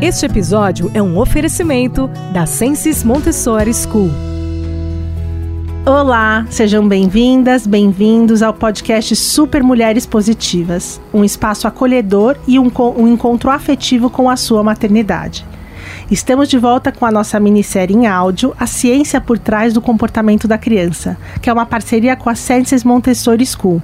Este episódio é um oferecimento da Sensis Montessori School. Olá, sejam bem-vindas, bem-vindos ao podcast Super Mulheres Positivas, um espaço acolhedor e um, um encontro afetivo com a sua maternidade. Estamos de volta com a nossa minissérie em áudio, A Ciência por Trás do Comportamento da Criança, que é uma parceria com a Senses Montessori School.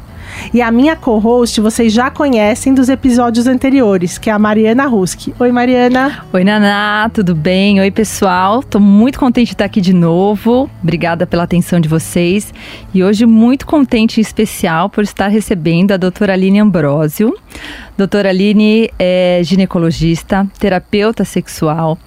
E a minha co-host vocês já conhecem dos episódios anteriores, que é a Mariana Ruski. Oi, Mariana. Oi, Naná, tudo bem? Oi, pessoal. Tô muito contente de estar aqui de novo. Obrigada pela atenção de vocês. E hoje muito contente em especial por estar recebendo a doutora Aline Ambrosio. Doutora Aline é ginecologista, terapeuta sexual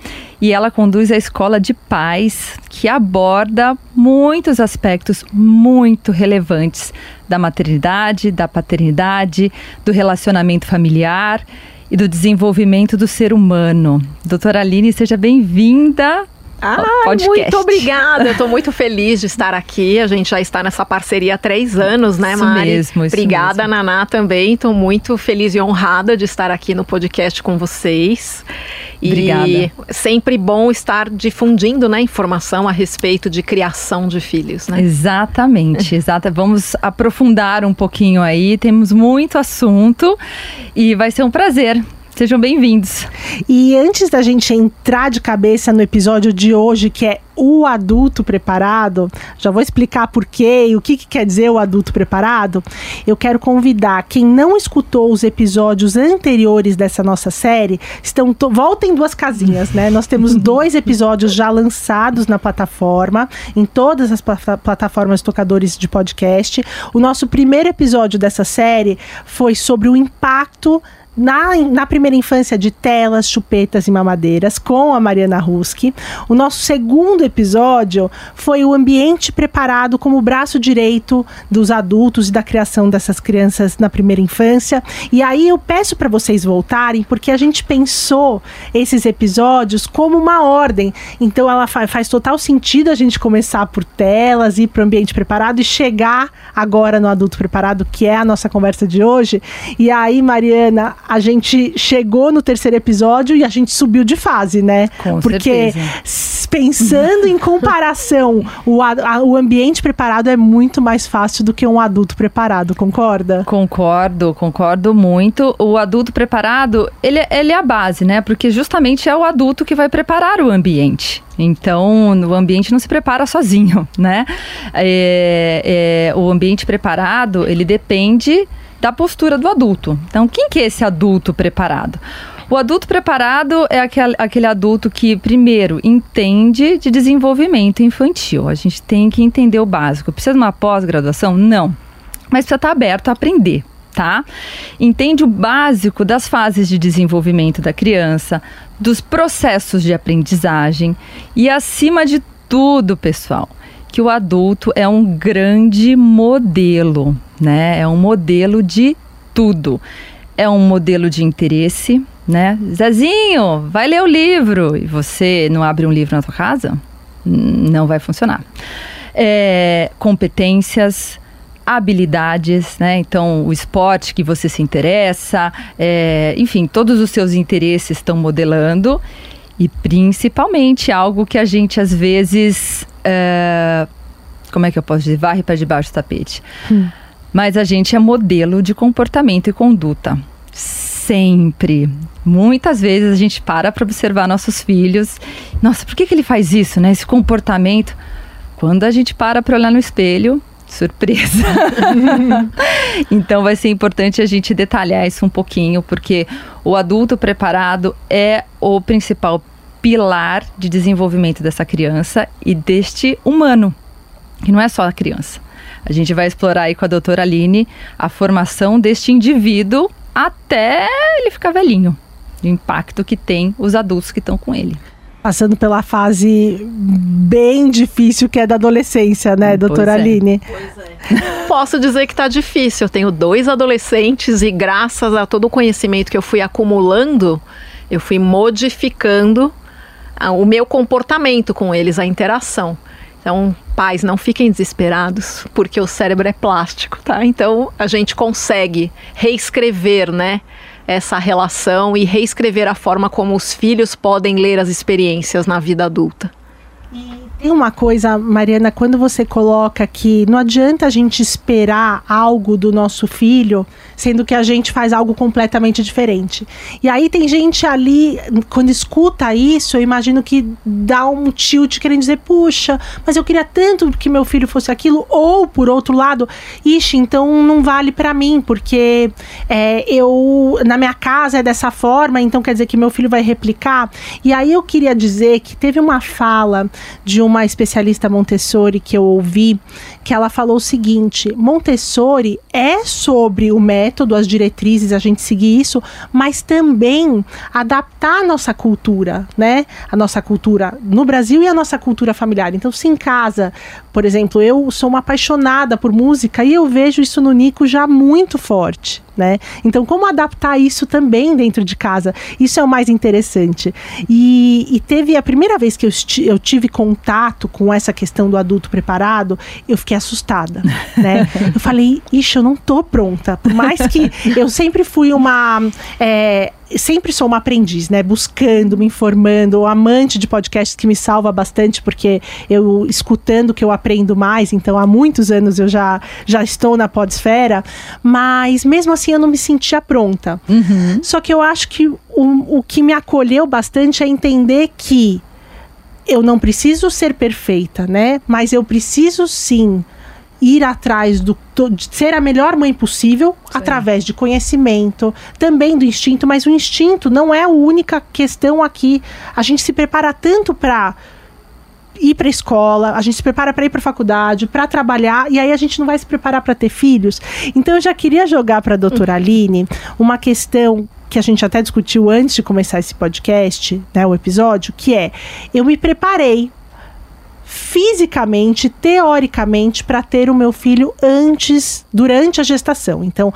e ela conduz a escola de paz que aborda muitos aspectos muito relevantes da maternidade, da paternidade, do relacionamento familiar e do desenvolvimento do ser humano. Doutora Aline, seja bem-vinda ah, muito obrigada. Eu estou muito feliz de estar aqui. A gente já está nessa parceria há três anos, né, isso Mari? Mesmo, isso obrigada, mesmo. Naná, também. Estou muito feliz e honrada de estar aqui no podcast com vocês. E Obrigada. sempre bom estar difundindo né, informação a respeito de criação de filhos. Né? Exatamente, exata. Vamos aprofundar um pouquinho aí. Temos muito assunto e vai ser um prazer Sejam bem-vindos. E antes da gente entrar de cabeça no episódio de hoje, que é o adulto preparado, já vou explicar por quê e o que, que, quer dizer o adulto preparado. Eu quero convidar quem não escutou os episódios anteriores dessa nossa série, estão voltem duas casinhas, né? Nós temos dois episódios já lançados na plataforma, em todas as plataformas tocadores de podcast. O nosso primeiro episódio dessa série foi sobre o impacto na, na primeira infância de telas, chupetas e mamadeiras com a Mariana Ruski. O nosso segundo episódio foi o ambiente preparado como braço direito dos adultos e da criação dessas crianças na primeira infância. E aí eu peço para vocês voltarem porque a gente pensou esses episódios como uma ordem. Então ela fa faz total sentido a gente começar por telas, ir para o ambiente preparado e chegar agora no adulto preparado, que é a nossa conversa de hoje. E aí, Mariana, a gente chegou no terceiro episódio e a gente subiu de fase, né? Com Porque certeza. pensando em comparação, o, a, o ambiente preparado é muito mais fácil do que um adulto preparado, concorda? Concordo, concordo muito. O adulto preparado, ele, ele é a base, né? Porque justamente é o adulto que vai preparar o ambiente. Então, o ambiente não se prepara sozinho, né? É, é, o ambiente preparado, ele depende da postura do adulto. Então, quem que é esse adulto preparado? O adulto preparado é aquele, aquele adulto que, primeiro, entende de desenvolvimento infantil. A gente tem que entender o básico. Precisa de uma pós-graduação? Não. Mas precisa estar aberto a aprender. Tá? Entende o básico das fases de desenvolvimento da criança, dos processos de aprendizagem e, acima de tudo, pessoal, que o adulto é um grande modelo, né? É um modelo de tudo. É um modelo de interesse, né? Zezinho, vai ler o livro. E você não abre um livro na tua casa? Não vai funcionar. É, competências, habilidades, né? Então, o esporte que você se interessa, é, enfim, todos os seus interesses estão modelando e principalmente algo que a gente às vezes. É, como é que eu posso dizer? Varre para debaixo do tapete. Hum. Mas a gente é modelo de comportamento e conduta. sempre. Muitas vezes a gente para para observar nossos filhos. Nossa, por que, que ele faz isso, né? Esse comportamento. Quando a gente para para olhar no espelho, surpresa. então vai ser importante a gente detalhar isso um pouquinho, porque o adulto preparado é o principal pilar de desenvolvimento dessa criança e deste humano, que não é só a criança. A gente vai explorar aí com a doutora Aline a formação deste indivíduo até ele ficar velhinho. O impacto que tem os adultos que estão com ele passando pela fase bem difícil que é da adolescência, né, doutora pois é. Aline? Pois é. Posso dizer que está difícil. Eu tenho dois adolescentes e graças a todo o conhecimento que eu fui acumulando, eu fui modificando o meu comportamento com eles, a interação. Então, pais, não fiquem desesperados, porque o cérebro é plástico, tá? Então, a gente consegue reescrever, né? essa relação e reescrever a forma como os filhos podem ler as experiências na vida adulta. E tem uma coisa, Mariana, quando você coloca que não adianta a gente esperar algo do nosso filho, sendo que a gente faz algo completamente diferente. E aí tem gente ali, quando escuta isso, eu imagino que dá um tilt querendo dizer, puxa, mas eu queria tanto que meu filho fosse aquilo, ou por outro lado, ixi, então não vale para mim, porque é, eu, na minha casa é dessa forma, então quer dizer que meu filho vai replicar. E aí eu queria dizer que teve uma fala de uma especialista Montessori que eu ouvi, que ela falou o seguinte: Montessori é sobre o método, as diretrizes, a gente seguir isso, mas também adaptar a nossa cultura, né? A nossa cultura no Brasil e a nossa cultura familiar. Então, se em casa, por exemplo, eu sou uma apaixonada por música e eu vejo isso no Nico já muito forte né? Então, como adaptar isso também dentro de casa? Isso é o mais interessante. E, e teve a primeira vez que eu, eu, tive contato com essa questão do adulto preparado, eu fiquei assustada, né? Eu falei, ixi, eu não tô pronta. Por mais que eu sempre fui uma. É, sempre sou uma aprendiz, né? Buscando, me informando, amante de podcasts que me salva bastante, porque eu escutando que eu aprendo mais, então há muitos anos eu já, já estou na podesfera, mas mesmo assim eu não me sentia pronta. Uhum. Só que eu acho que o, o que me acolheu bastante é entender que eu não preciso ser perfeita, né? Mas eu preciso sim ir atrás do, de ser a melhor mãe possível Sim. através de conhecimento, também do instinto, mas o instinto não é a única questão aqui. A gente se prepara tanto para ir para a escola, a gente se prepara para ir para a faculdade, para trabalhar, e aí a gente não vai se preparar para ter filhos. Então eu já queria jogar para a doutora uhum. Aline uma questão que a gente até discutiu antes de começar esse podcast, né, o episódio, que é: eu me preparei fisicamente, teoricamente, para ter o meu filho antes, durante a gestação. Então,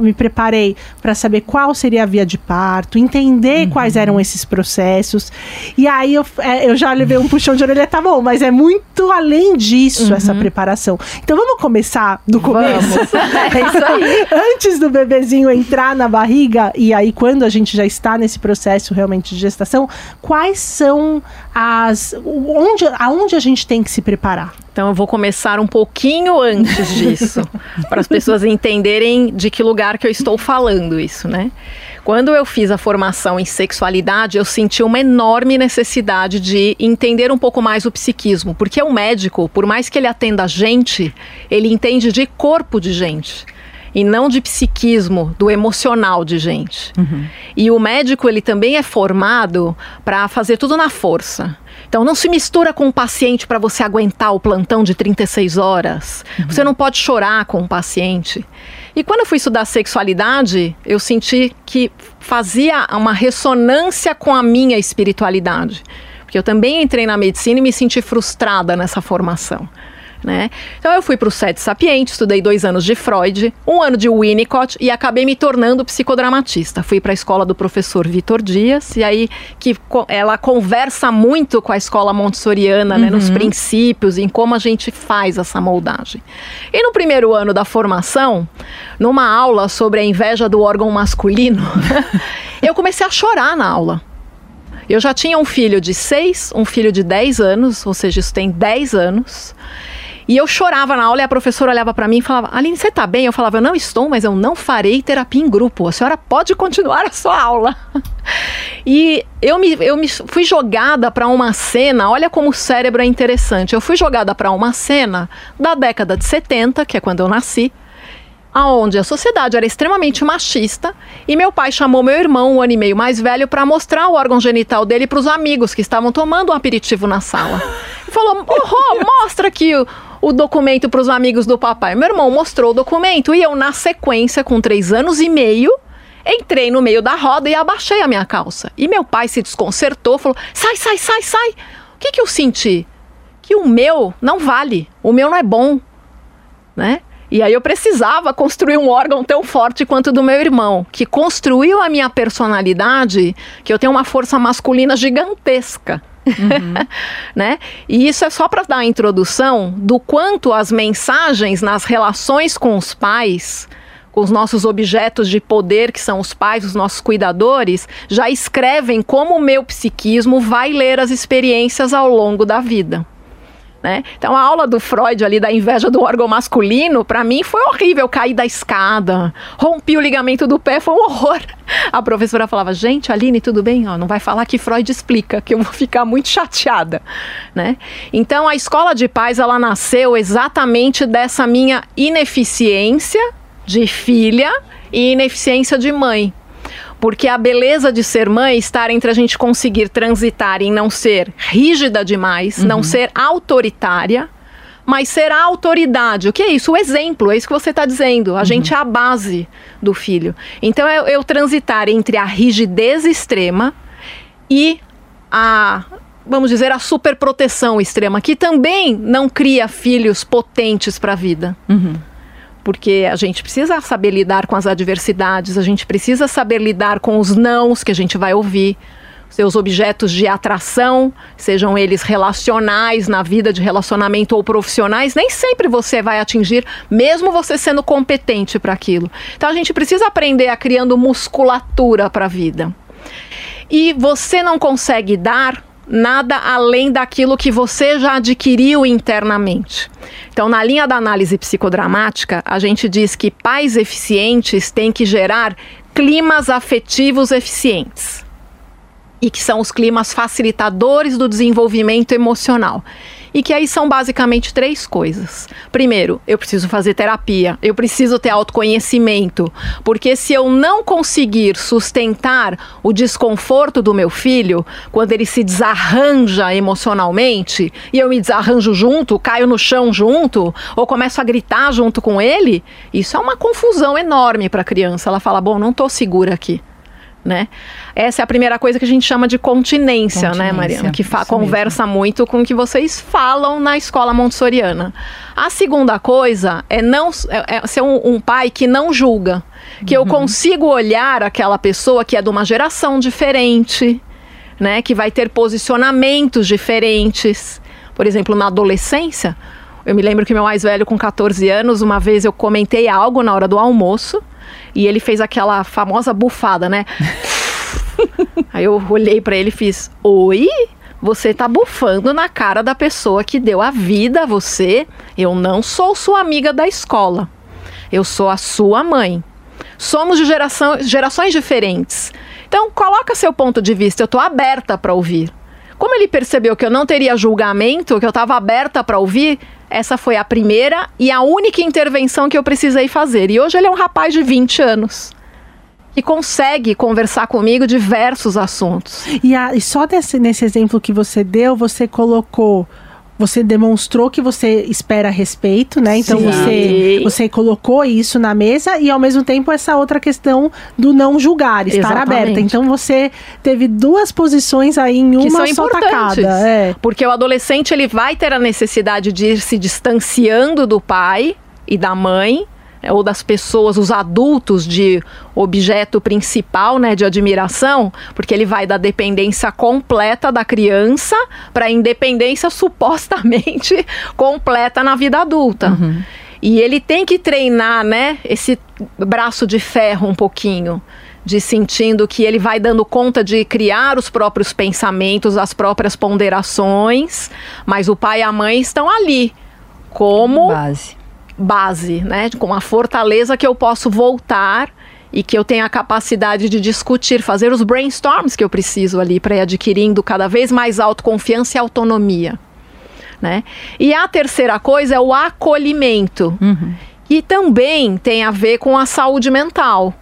me preparei para saber qual seria a via de parto, entender uhum. quais eram esses processos. E aí eu, é, eu já levei um puxão de orelha, tá bom, mas é muito além disso uhum. essa preparação. Então vamos começar do começo. é isso aí. Antes do bebezinho entrar na barriga, e aí quando a gente já está nesse processo realmente de gestação, quais são as. onde, aonde a gente tem que se preparar? Então eu vou começar um pouquinho antes disso, para as pessoas entenderem de que lugar que eu estou falando isso, né? Quando eu fiz a formação em sexualidade, eu senti uma enorme necessidade de entender um pouco mais o psiquismo, porque o médico, por mais que ele atenda a gente, ele entende de corpo de gente e não de psiquismo, do emocional de gente. Uhum. E o médico ele também é formado para fazer tudo na força. Então não se mistura com o paciente para você aguentar o plantão de 36 horas. Uhum. Você não pode chorar com o paciente. E quando eu fui estudar sexualidade, eu senti que fazia uma ressonância com a minha espiritualidade. Porque eu também entrei na medicina e me senti frustrada nessa formação. Né? Então eu fui para o Sete Sapiente, estudei dois anos de Freud, um ano de Winnicott e acabei me tornando psicodramatista. Fui para a escola do professor Vitor Dias e aí que ela conversa muito com a escola montessoriana, uhum. né, nos uhum. princípios, em como a gente faz essa moldagem. E no primeiro ano da formação, numa aula sobre a inveja do órgão masculino, eu comecei a chorar na aula. Eu já tinha um filho de 6, um filho de 10 anos, ou seja, isso tem 10 anos. E eu chorava na aula e a professora olhava para mim e falava: Aline, você tá bem? Eu falava: Eu não estou, mas eu não farei terapia em grupo. A senhora pode continuar a sua aula. e eu me, eu me fui jogada para uma cena. Olha como o cérebro é interessante. Eu fui jogada para uma cena da década de 70, que é quando eu nasci aonde a sociedade era extremamente machista e meu pai chamou meu irmão, um ano e meio mais velho, para mostrar o órgão genital dele para os amigos que estavam tomando um aperitivo na sala. E falou: oh, mostra aqui o, o documento para os amigos do papai. Meu irmão mostrou o documento e eu, na sequência, com três anos e meio, entrei no meio da roda e abaixei a minha calça. E meu pai se desconcertou, falou: sai, sai, sai, sai. O que, que eu senti? Que o meu não vale, o meu não é bom, né? E aí eu precisava construir um órgão tão forte quanto o do meu irmão, que construiu a minha personalidade, que eu tenho uma força masculina gigantesca. Uhum. né? E isso é só para dar a introdução do quanto as mensagens nas relações com os pais, com os nossos objetos de poder, que são os pais, os nossos cuidadores, já escrevem como o meu psiquismo vai ler as experiências ao longo da vida. Né? Então a aula do Freud ali da inveja do órgão masculino, para mim foi horrível. Caí da escada, rompi o ligamento do pé, foi um horror. A professora falava: "Gente, Aline, tudo bem? Ó, não vai falar que Freud explica, que eu vou ficar muito chateada", né? Então a escola de paz ela nasceu exatamente dessa minha ineficiência de filha e ineficiência de mãe. Porque a beleza de ser mãe está entre a gente conseguir transitar em não ser rígida demais, uhum. não ser autoritária, mas ser a autoridade. O que é isso? O exemplo, é isso que você está dizendo. A uhum. gente é a base do filho. Então, eu, eu transitar entre a rigidez extrema e a vamos dizer, a superproteção extrema, que também não cria filhos potentes para a vida. Uhum porque a gente precisa saber lidar com as adversidades, a gente precisa saber lidar com os nãos que a gente vai ouvir, seus objetos de atração, sejam eles relacionais na vida de relacionamento ou profissionais, nem sempre você vai atingir, mesmo você sendo competente para aquilo. Então a gente precisa aprender a criando musculatura para a vida. E você não consegue dar nada além daquilo que você já adquiriu internamente. Então, na linha da análise psicodramática, a gente diz que pais eficientes têm que gerar climas afetivos eficientes. E que são os climas facilitadores do desenvolvimento emocional e que aí são basicamente três coisas. Primeiro, eu preciso fazer terapia, eu preciso ter autoconhecimento, porque se eu não conseguir sustentar o desconforto do meu filho, quando ele se desarranja emocionalmente, e eu me desarranjo junto, caio no chão junto, ou começo a gritar junto com ele, isso é uma confusão enorme para a criança. Ela fala: Bom, não estou segura aqui né? Essa é a primeira coisa que a gente chama de continência, né, continência né, Mariana? Que conversa mesmo. muito com o que vocês falam na escola montessoriana. A segunda coisa é não é, é ser um, um, pai que não julga, que uhum. eu consigo olhar aquela pessoa que é de uma geração diferente, né, que vai ter posicionamentos diferentes. Por exemplo, na adolescência, eu me lembro que meu mais velho, com 14 anos, uma vez eu comentei algo na hora do almoço e ele fez aquela famosa bufada, né? Aí eu olhei para ele e fiz: Oi? Você tá bufando na cara da pessoa que deu a vida a você. Eu não sou sua amiga da escola. Eu sou a sua mãe. Somos de geração, gerações diferentes. Então, coloca seu ponto de vista. Eu estou aberta para ouvir. Como ele percebeu que eu não teria julgamento, que eu estava aberta para ouvir, essa foi a primeira e a única intervenção que eu precisei fazer. E hoje ele é um rapaz de 20 anos que consegue conversar comigo diversos assuntos. E, a, e só desse, nesse exemplo que você deu, você colocou você demonstrou que você espera respeito, né? Então você, você colocou isso na mesa e ao mesmo tempo essa outra questão do não julgar, estar Exatamente. aberta. Então você teve duas posições aí em uma só tacada. É. Porque o adolescente ele vai ter a necessidade de ir se distanciando do pai e da mãe ou das pessoas, os adultos de objeto principal, né, de admiração, porque ele vai da dependência completa da criança para a independência supostamente completa na vida adulta. Uhum. E ele tem que treinar, né, esse braço de ferro um pouquinho de sentindo que ele vai dando conta de criar os próprios pensamentos, as próprias ponderações, mas o pai e a mãe estão ali como Base. Base, né? Com a fortaleza que eu posso voltar e que eu tenho a capacidade de discutir, fazer os brainstorms que eu preciso ali para ir adquirindo cada vez mais autoconfiança e autonomia. Né? E a terceira coisa é o acolhimento, Uhum. que também tem a ver com a saúde mental.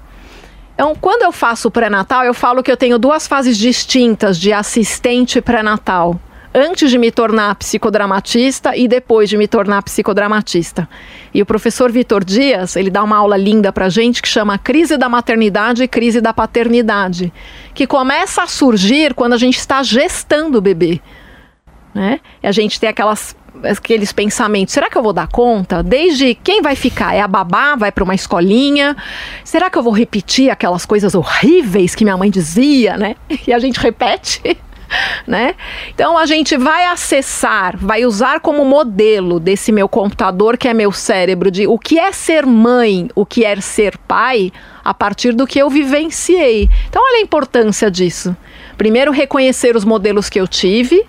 Então, quando eu faço o pré-natal, eu falo que eu tenho duas fases distintas de assistente pré-natal. Antes de me tornar psicodramatista e depois de me tornar psicodramatista. E o professor Vitor Dias, ele dá uma aula linda pra gente que chama Crise da Maternidade e Crise da Paternidade, que começa a surgir quando a gente está gestando o bebê né? E a gente tem aquelas aqueles pensamentos, será que eu vou dar conta? Desde quem vai ficar? É a babá? Vai para uma escolinha? Será que eu vou repetir aquelas coisas horríveis que minha mãe dizia, né? E a gente repete. Né? Então a gente vai acessar, vai usar como modelo desse meu computador que é meu cérebro de o que é ser mãe, o que é ser pai, a partir do que eu vivenciei. Então olha a importância disso. Primeiro reconhecer os modelos que eu tive,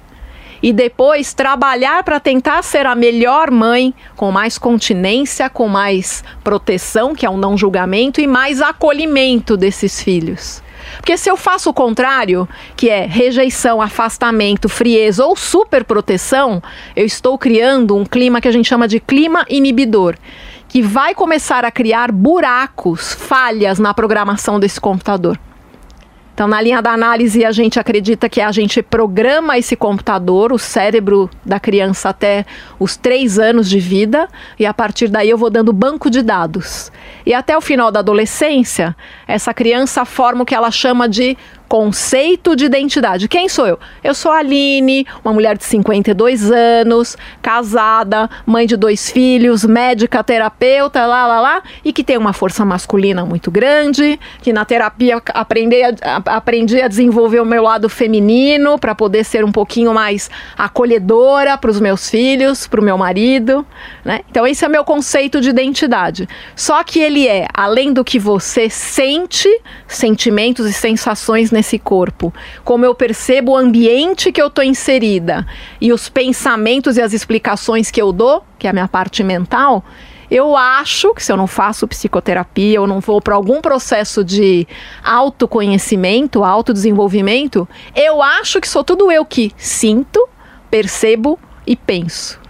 e depois trabalhar para tentar ser a melhor mãe, com mais continência, com mais proteção, que é um não julgamento, e mais acolhimento desses filhos. Porque se eu faço o contrário, que é rejeição, afastamento, frieza ou superproteção, eu estou criando um clima que a gente chama de clima inibidor, que vai começar a criar buracos, falhas na programação desse computador. Então, na linha da análise, a gente acredita que a gente programa esse computador, o cérebro da criança até os três anos de vida, e a partir daí eu vou dando banco de dados. E até o final da adolescência, essa criança forma o que ela chama de conceito de identidade. Quem sou eu? Eu sou a Aline, uma mulher de 52 anos, casada, mãe de dois filhos, médica, terapeuta, lá, lá, lá, e que tem uma força masculina muito grande, que na terapia aprendi a, aprendi a desenvolver o meu lado feminino para poder ser um pouquinho mais acolhedora para os meus filhos, para o meu marido, né? Então esse é meu conceito de identidade. Só que ele é, além do que você sente, sentimentos e sensações nesse corpo, como eu percebo o ambiente que eu estou inserida e os pensamentos e as explicações que eu dou, que é a minha parte mental, eu acho que se eu não faço psicoterapia ou não vou para algum processo de autoconhecimento, autodesenvolvimento, eu acho que sou tudo eu que sinto, percebo e penso.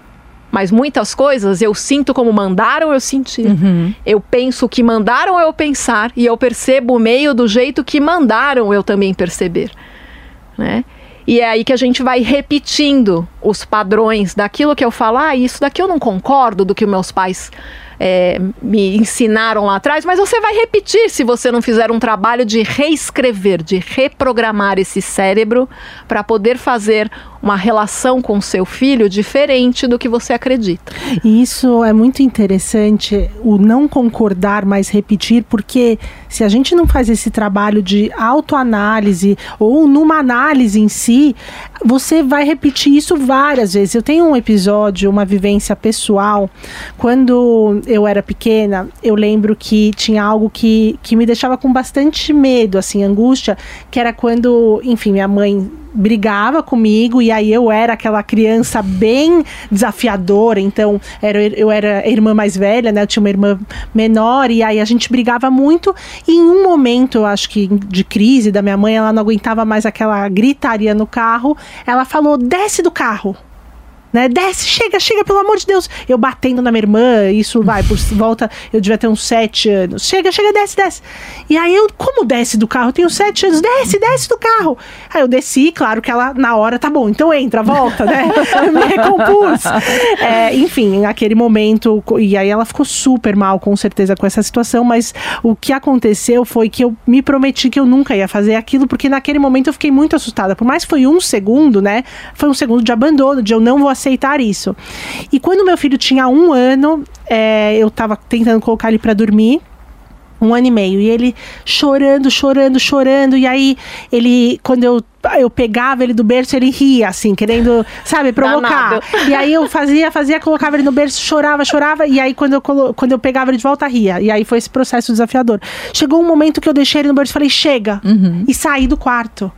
Mas muitas coisas eu sinto como mandaram eu sentir. Eu penso o que mandaram eu pensar e eu percebo o meio do jeito que mandaram eu também perceber. Né? E é aí que a gente vai repetindo os padrões daquilo que eu falo, ah, isso daqui eu não concordo do que meus pais é, me ensinaram lá atrás, mas você vai repetir se você não fizer um trabalho de reescrever, de reprogramar esse cérebro para poder fazer uma relação com seu filho diferente do que você acredita. E isso é muito interessante, o não concordar, mas repetir, porque se a gente não faz esse trabalho de autoanálise ou numa análise em si, você vai repetir isso várias vezes. Eu tenho um episódio, uma vivência pessoal, quando eu era pequena, eu lembro que tinha algo que, que me deixava com bastante medo, assim, angústia, que era quando, enfim, minha mãe brigava comigo e aí eu era aquela criança bem desafiadora, então era, eu era irmã mais velha, né? Eu tinha uma irmã menor e aí a gente brigava muito e em um momento, eu acho que de crise da minha mãe, ela não aguentava mais aquela gritaria no carro, ela falou: "Desce do carro" né? Desce, chega, chega, pelo amor de Deus. Eu batendo na minha irmã, isso vai, por volta, eu devia ter uns sete anos. Chega, chega, desce, desce. E aí eu, como desce do carro? Eu tenho sete anos, desce, desce do carro. Aí eu desci, claro que ela, na hora, tá bom, então entra, volta, né? Me recompus. É, enfim, naquele momento, e aí ela ficou super mal, com certeza, com essa situação, mas o que aconteceu foi que eu me prometi que eu nunca ia fazer aquilo, porque naquele momento eu fiquei muito assustada. Por mais que foi um segundo, né? Foi um segundo de abandono, de eu não vou aceitar isso. E quando meu filho tinha um ano, é, eu tava tentando colocar ele para dormir. Um ano e meio. E ele chorando, chorando, chorando. E aí, ele, quando eu, eu pegava ele do berço, ele ria, assim, querendo, sabe, provocar. Danado. E aí eu fazia, fazia, colocava ele no berço, chorava, chorava. E aí, quando eu, colo- quando eu pegava ele de volta, ria. E aí foi esse processo desafiador. Chegou um momento que eu deixei ele no berço e falei, chega. E saí do quarto.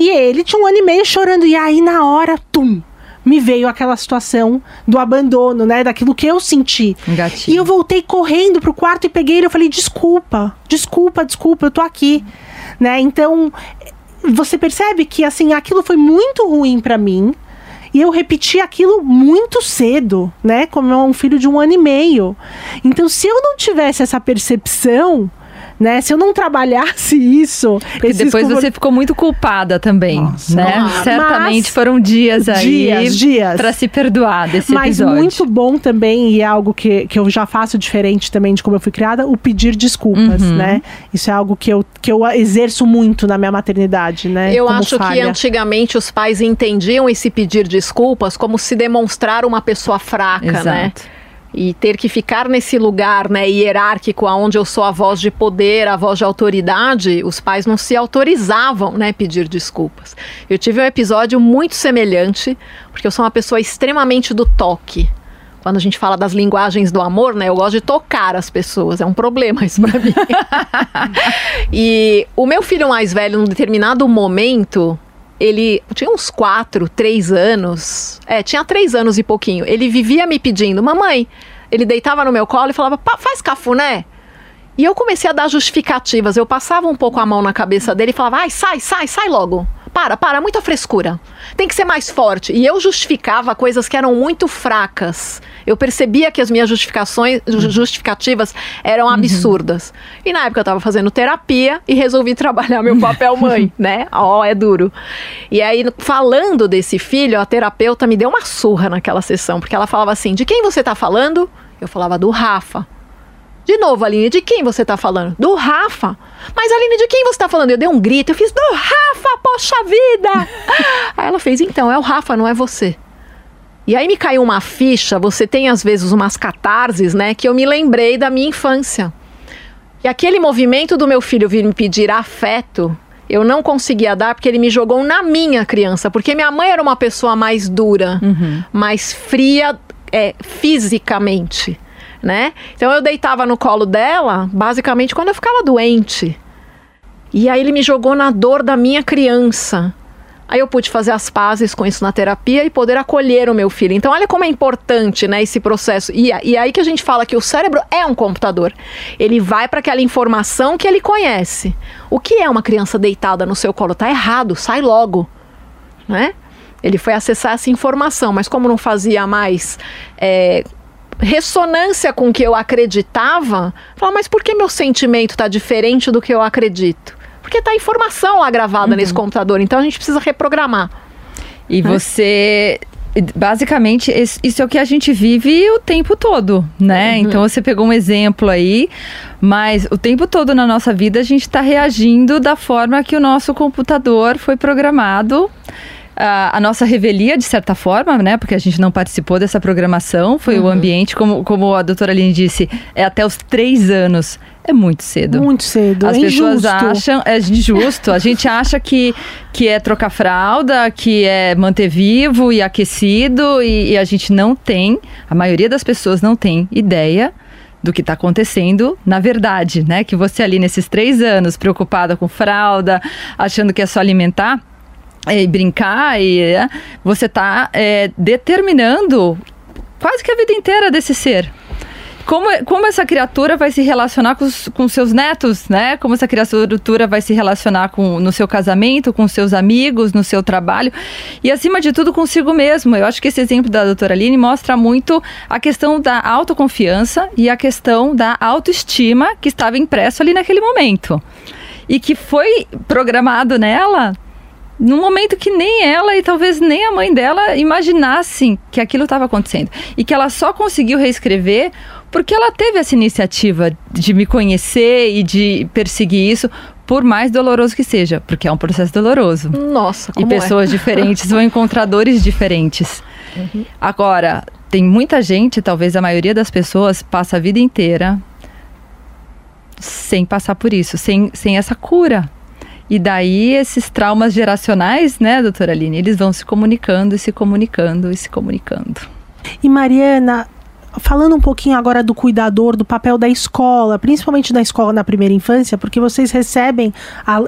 E ele tinha um ano e meio chorando. E aí, na hora, tum! Me veio aquela situação do abandono, né? Daquilo que eu senti. Gatilho. E eu voltei correndo pro quarto e peguei ele. Eu falei: desculpa, desculpa, desculpa, eu tô aqui. Né? Então, você percebe que assim, aquilo foi muito ruim para mim. E eu repeti aquilo muito cedo, né? Como um filho de um ano e meio. Então, se eu não tivesse essa percepção, né? Se eu não trabalhasse isso. Depois você ficou muito culpada também, Nossa. né? Nossa. Certamente Mas, foram dias aí. Dias, dias. Pra se perdoar desse Mas episódio. muito bom também, e é algo que, que eu já faço diferente também de como eu fui criada, o pedir desculpas, uhum. né? Isso é algo que eu, que eu exerço muito na minha maternidade, né? Eu acho falha. que antigamente os pais entendiam esse pedir desculpas como se demonstrar uma pessoa fraca, né? Exato. né? E ter que ficar nesse lugar né, hierárquico onde eu sou a voz de poder, a voz de autoridade, os pais não se autorizavam né, pedir desculpas. Eu tive um episódio muito semelhante, porque eu sou uma pessoa extremamente do toque. Quando a gente fala das linguagens do amor, né, eu gosto de tocar as pessoas, é um problema isso para mim. e o meu filho mais velho, num determinado momento, ele tinha uns quatro, três anos. É, tinha três anos e pouquinho. Ele vivia me pedindo, mamãe. Ele deitava no meu colo e falava, faz cafuné. E eu comecei a dar justificativas. Eu passava um pouco a mão na cabeça dele e falava, ai, sai, sai, sai logo. Para, para, muita frescura. Tem que ser mais forte. E eu justificava coisas que eram muito fracas. Eu percebia que as minhas justificações, uhum. justificativas eram uhum. absurdas. E na época eu estava fazendo terapia e resolvi trabalhar meu papel mãe, né? Ó, oh, é duro. E aí, falando desse filho, a terapeuta me deu uma surra naquela sessão, porque ela falava assim: de quem você está falando? Eu falava do Rafa. De novo, Aline, de quem você está falando? Do Rafa. Mas, Aline, de quem você está falando? Eu dei um grito, eu fiz, do Rafa, poxa vida! aí ela fez, então, é o Rafa, não é você. E aí me caiu uma ficha, você tem às vezes umas catarses, né, que eu me lembrei da minha infância. E aquele movimento do meu filho vir me pedir afeto, eu não conseguia dar porque ele me jogou na minha criança. Porque minha mãe era uma pessoa mais dura, uhum. mais fria é, fisicamente né? Então eu deitava no colo dela, basicamente quando eu ficava doente. E aí ele me jogou na dor da minha criança. Aí eu pude fazer as pazes com isso na terapia e poder acolher o meu filho. Então, olha como é importante né, esse processo. E, e aí que a gente fala que o cérebro é um computador. Ele vai para aquela informação que ele conhece. O que é uma criança deitada no seu colo? Tá errado, sai logo. Né? Ele foi acessar essa informação, mas como não fazia mais é, ressonância com o que eu acreditava, falar, mas por que meu sentimento está diferente do que eu acredito? Porque está a informação lá gravada uhum. nesse computador, então a gente precisa reprogramar. E né? você basicamente isso é o que a gente vive o tempo todo, né? Uhum. Então você pegou um exemplo aí, mas o tempo todo na nossa vida a gente está reagindo da forma que o nosso computador foi programado a, a, nossa revelia, de certa forma, né? Porque a gente não participou dessa programação, foi uhum. o ambiente, como, como a doutora Aline disse, é até os três anos. É muito cedo. Muito cedo. As é pessoas injusto. acham, é injusto. A gente acha que, que é trocar fralda, que é manter vivo e aquecido, e, e a gente não tem, a maioria das pessoas não tem ideia do que está acontecendo na verdade, né? Que você ali nesses três anos preocupada com fralda, achando que é só alimentar, e brincar e é, você está é, determinando quase que a vida inteira desse ser. Como, como essa criatura vai se relacionar com, os, com seus netos, né? Como essa criatura vai se relacionar com, no seu casamento, com seus amigos, no seu trabalho e, acima de tudo, consigo mesmo. Eu acho que esse exemplo da doutora Aline mostra muito a questão da autoconfiança e a questão da autoestima que estava impresso ali naquele momento. E que foi programado nela num momento que nem ela e talvez nem a mãe dela imaginassem que aquilo estava acontecendo. E que ela só conseguiu reescrever porque ela teve essa iniciativa de me conhecer e de perseguir isso, por mais doloroso que seja, porque é um processo doloroso. Nossa, como E é? pessoas é? diferentes vão encontrar dores diferentes. Uhum. Agora, tem muita gente, talvez a maioria das pessoas, passa a vida inteira sem passar por isso, sem, sem essa cura e daí esses traumas geracionais, né, doutora Aline, eles vão se comunicando e se comunicando e se comunicando. E Mariana, falando um pouquinho agora do cuidador, do papel da escola, principalmente da escola na primeira infância, porque vocês recebem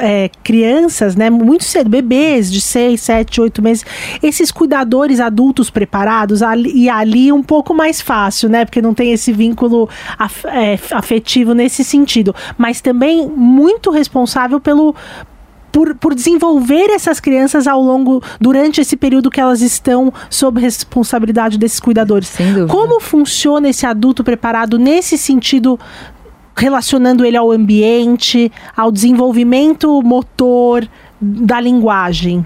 é, crianças, né, muito cedo, bebês de 6, 7, 8 meses, esses cuidadores adultos preparados, ali, e ali um pouco mais fácil, né, porque não tem esse vínculo é, afetivo nesse sentido, mas também muito responsável pelo, por, por desenvolver essas crianças ao longo, durante esse período que elas estão sob responsabilidade desses cuidadores. Como funciona esse adulto preparado nesse sentido? Relacionando ele ao ambiente, ao desenvolvimento motor da linguagem.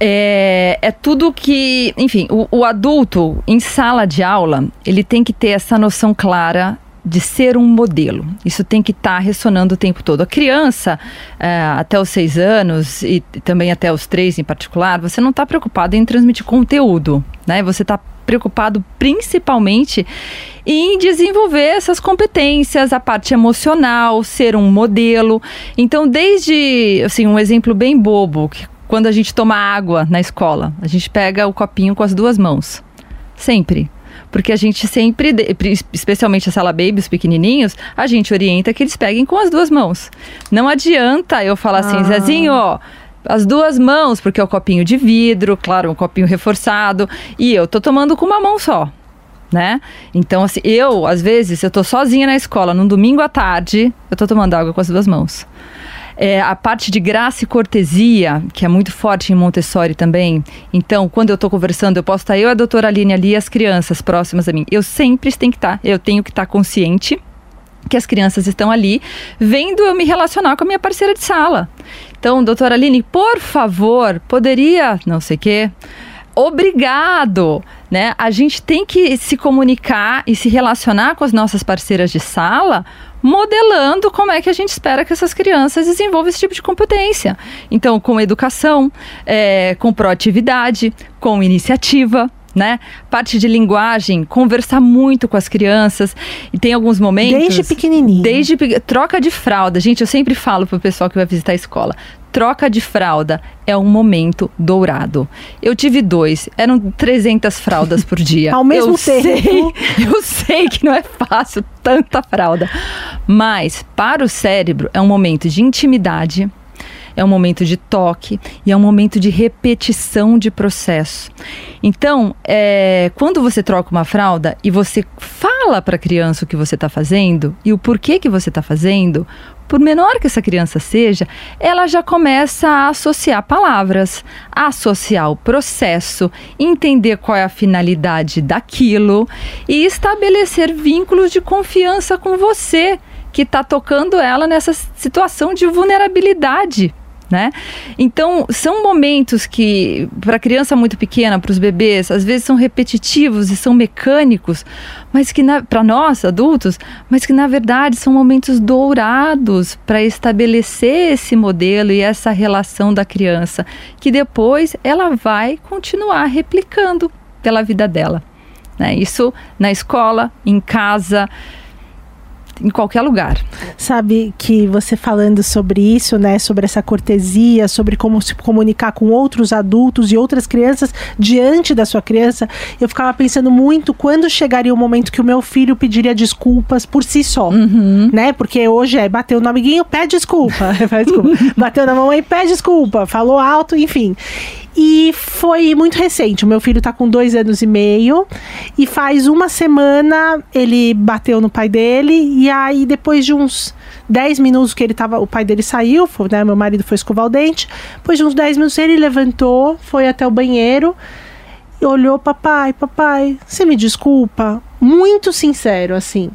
É, é, tudo que, enfim, o, o, adulto em sala de aula ele tem que ter essa noção clara de ser um modelo. Isso tem que estar tá ressonando o tempo todo. A criança, é, até os seis anos e também até os três em particular, você não está preocupado em transmitir conteúdo, né? Você está preocupado principalmente em desenvolver essas competências, a parte emocional, ser um modelo. Então, desde, assim, um exemplo bem bobo, que quando a gente toma água na escola, a gente pega o copinho com as duas mãos. Sempre porque a gente sempre, especialmente a sala baby, os pequenininhos, a gente orienta que eles peguem com as duas mãos. Não adianta eu falar assim, ah. Zezinho, ó, as duas mãos, porque é o copinho de vidro, claro, um copinho reforçado, e eu tô tomando com uma mão só. Né? Então, assim, eu, às vezes, eu tô sozinha na escola, num domingo à tarde, eu tô tomando água com as duas mãos. É, a parte de graça e cortesia, que é muito forte em Montessori também. Então, quando eu estou conversando, eu posso estar eu a doutora Aline ali e as crianças próximas a mim. Eu sempre tenho que estar, eu tenho que estar consciente que as crianças estão ali vendo eu me relacionar com a minha parceira de sala. Então, doutora Aline, por favor, poderia, não sei o quê, obrigado, né? A gente tem que se comunicar e se relacionar com as nossas parceiras de sala modelando como é que a gente espera que essas crianças desenvolvam esse tipo de competência. Então, com educação, é, com proatividade, com iniciativa, né? Parte de linguagem, conversar muito com as crianças. E tem alguns momentos. Desde pequenininho. Desde troca de fralda. Gente, eu sempre falo pro pessoal que vai visitar a escola troca de fralda é um momento dourado. Eu tive dois, eram 300 fraldas por dia. Ao mesmo eu tempo. Sei, eu sei que não é fácil tanta fralda, mas para o cérebro é um momento de intimidade, é um momento de toque e é um momento de repetição de processo. Então, é, quando você troca uma fralda e você fala para a criança o que você está fazendo e o porquê que você está fazendo, por menor que essa criança seja, ela já começa a associar palavras, a associar o processo, entender qual é a finalidade daquilo e estabelecer vínculos de confiança com você que está tocando ela nessa situação de vulnerabilidade né? Então, são momentos que, para criança muito pequena, para os bebês, às vezes são repetitivos e são mecânicos, mas que, para nós, adultos, mas que na verdade são momentos dourados para estabelecer esse modelo e essa relação da criança, que depois ela vai continuar replicando pela vida dela. Né? Isso na escola, em casa em qualquer lugar. Sabe que você falando sobre isso, né, sobre essa cortesia, sobre como se comunicar com outros adultos e outras crianças diante da sua criança, eu ficava pensando muito quando chegaria o momento que o meu filho pediria desculpas por si só, uhum. né? Porque hoje é bateu no amiguinho, pede desculpa, desculpa. bateu na mamãe, pede desculpa, falou alto, enfim. E foi muito recente. O meu filho tá com dois anos e meio. E faz uma semana ele bateu no pai dele. E aí, depois de uns 10 minutos que ele tava. O pai dele saiu, foi, né? Meu marido foi escovar o dente. Depois de uns 10 minutos, ele levantou, foi até o banheiro. E olhou, papai, papai, você me desculpa? Muito sincero, assim.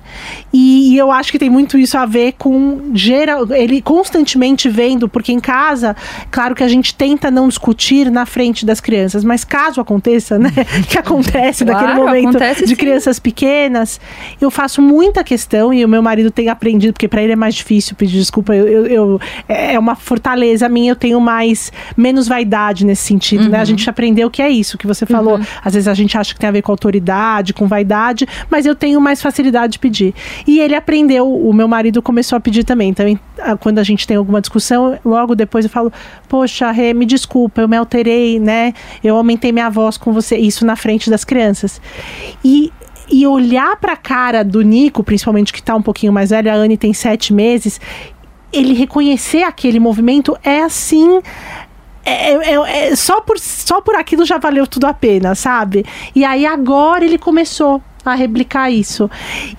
E, e, eu acho que tem muito isso a ver com geral, ele constantemente vendo, porque em casa, claro que a gente tenta não discutir na frente das crianças, mas caso aconteça, né? Que acontece claro, naquele momento acontece, de sim. crianças pequenas, eu faço muita questão e o meu marido tem aprendido, porque para ele é mais difícil pedir desculpa. Eu, eu, eu, é uma fortaleza minha, eu tenho mais menos vaidade nesse sentido, uhum. né? A uhum. gente aprendeu que é isso que você falou. Uhum. Às vezes a gente acha que tem a ver com autoridade, com vaidade, mas eu tenho mais facilidade de pedir. E ele aprendeu, o meu marido começou a pedir também. Então, quando a gente tem alguma discussão, logo depois eu falo: Poxa, Rê, me desculpa, eu me alterei, né? Eu aumentei minha voz com você. Isso na frente das crianças. E e olhar pra cara do Nico, principalmente que tá um pouquinho mais velho, a Anne tem sete meses, ele reconhecer aquele movimento é assim. É, é- é- só, por, só por aquilo já valeu tudo a pena, sabe? E aí agora ele começou a replicar isso.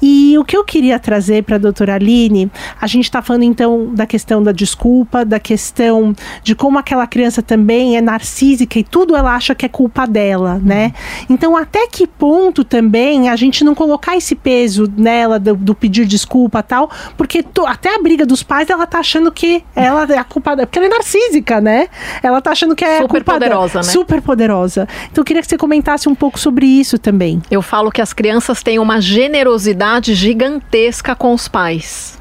E o que eu queria trazer para a doutora Aline, a gente está falando então da questão da desculpa, da questão de como aquela criança também é narcísica e tudo ela acha que é culpa dela, né? Então, até que ponto também a gente não colocar esse peso nela do, do pedir desculpa e tal, porque to- até a briga dos pais ela tá achando que ela é a culpa dela, porque ela é narcísica, né? Ela tá achando que é Super poderosa, né? Super poderosa. Então, eu queria que você comentasse um pouco sobre isso também. Eu falo que as crianças têm uma generosidade gigantesca com os pais.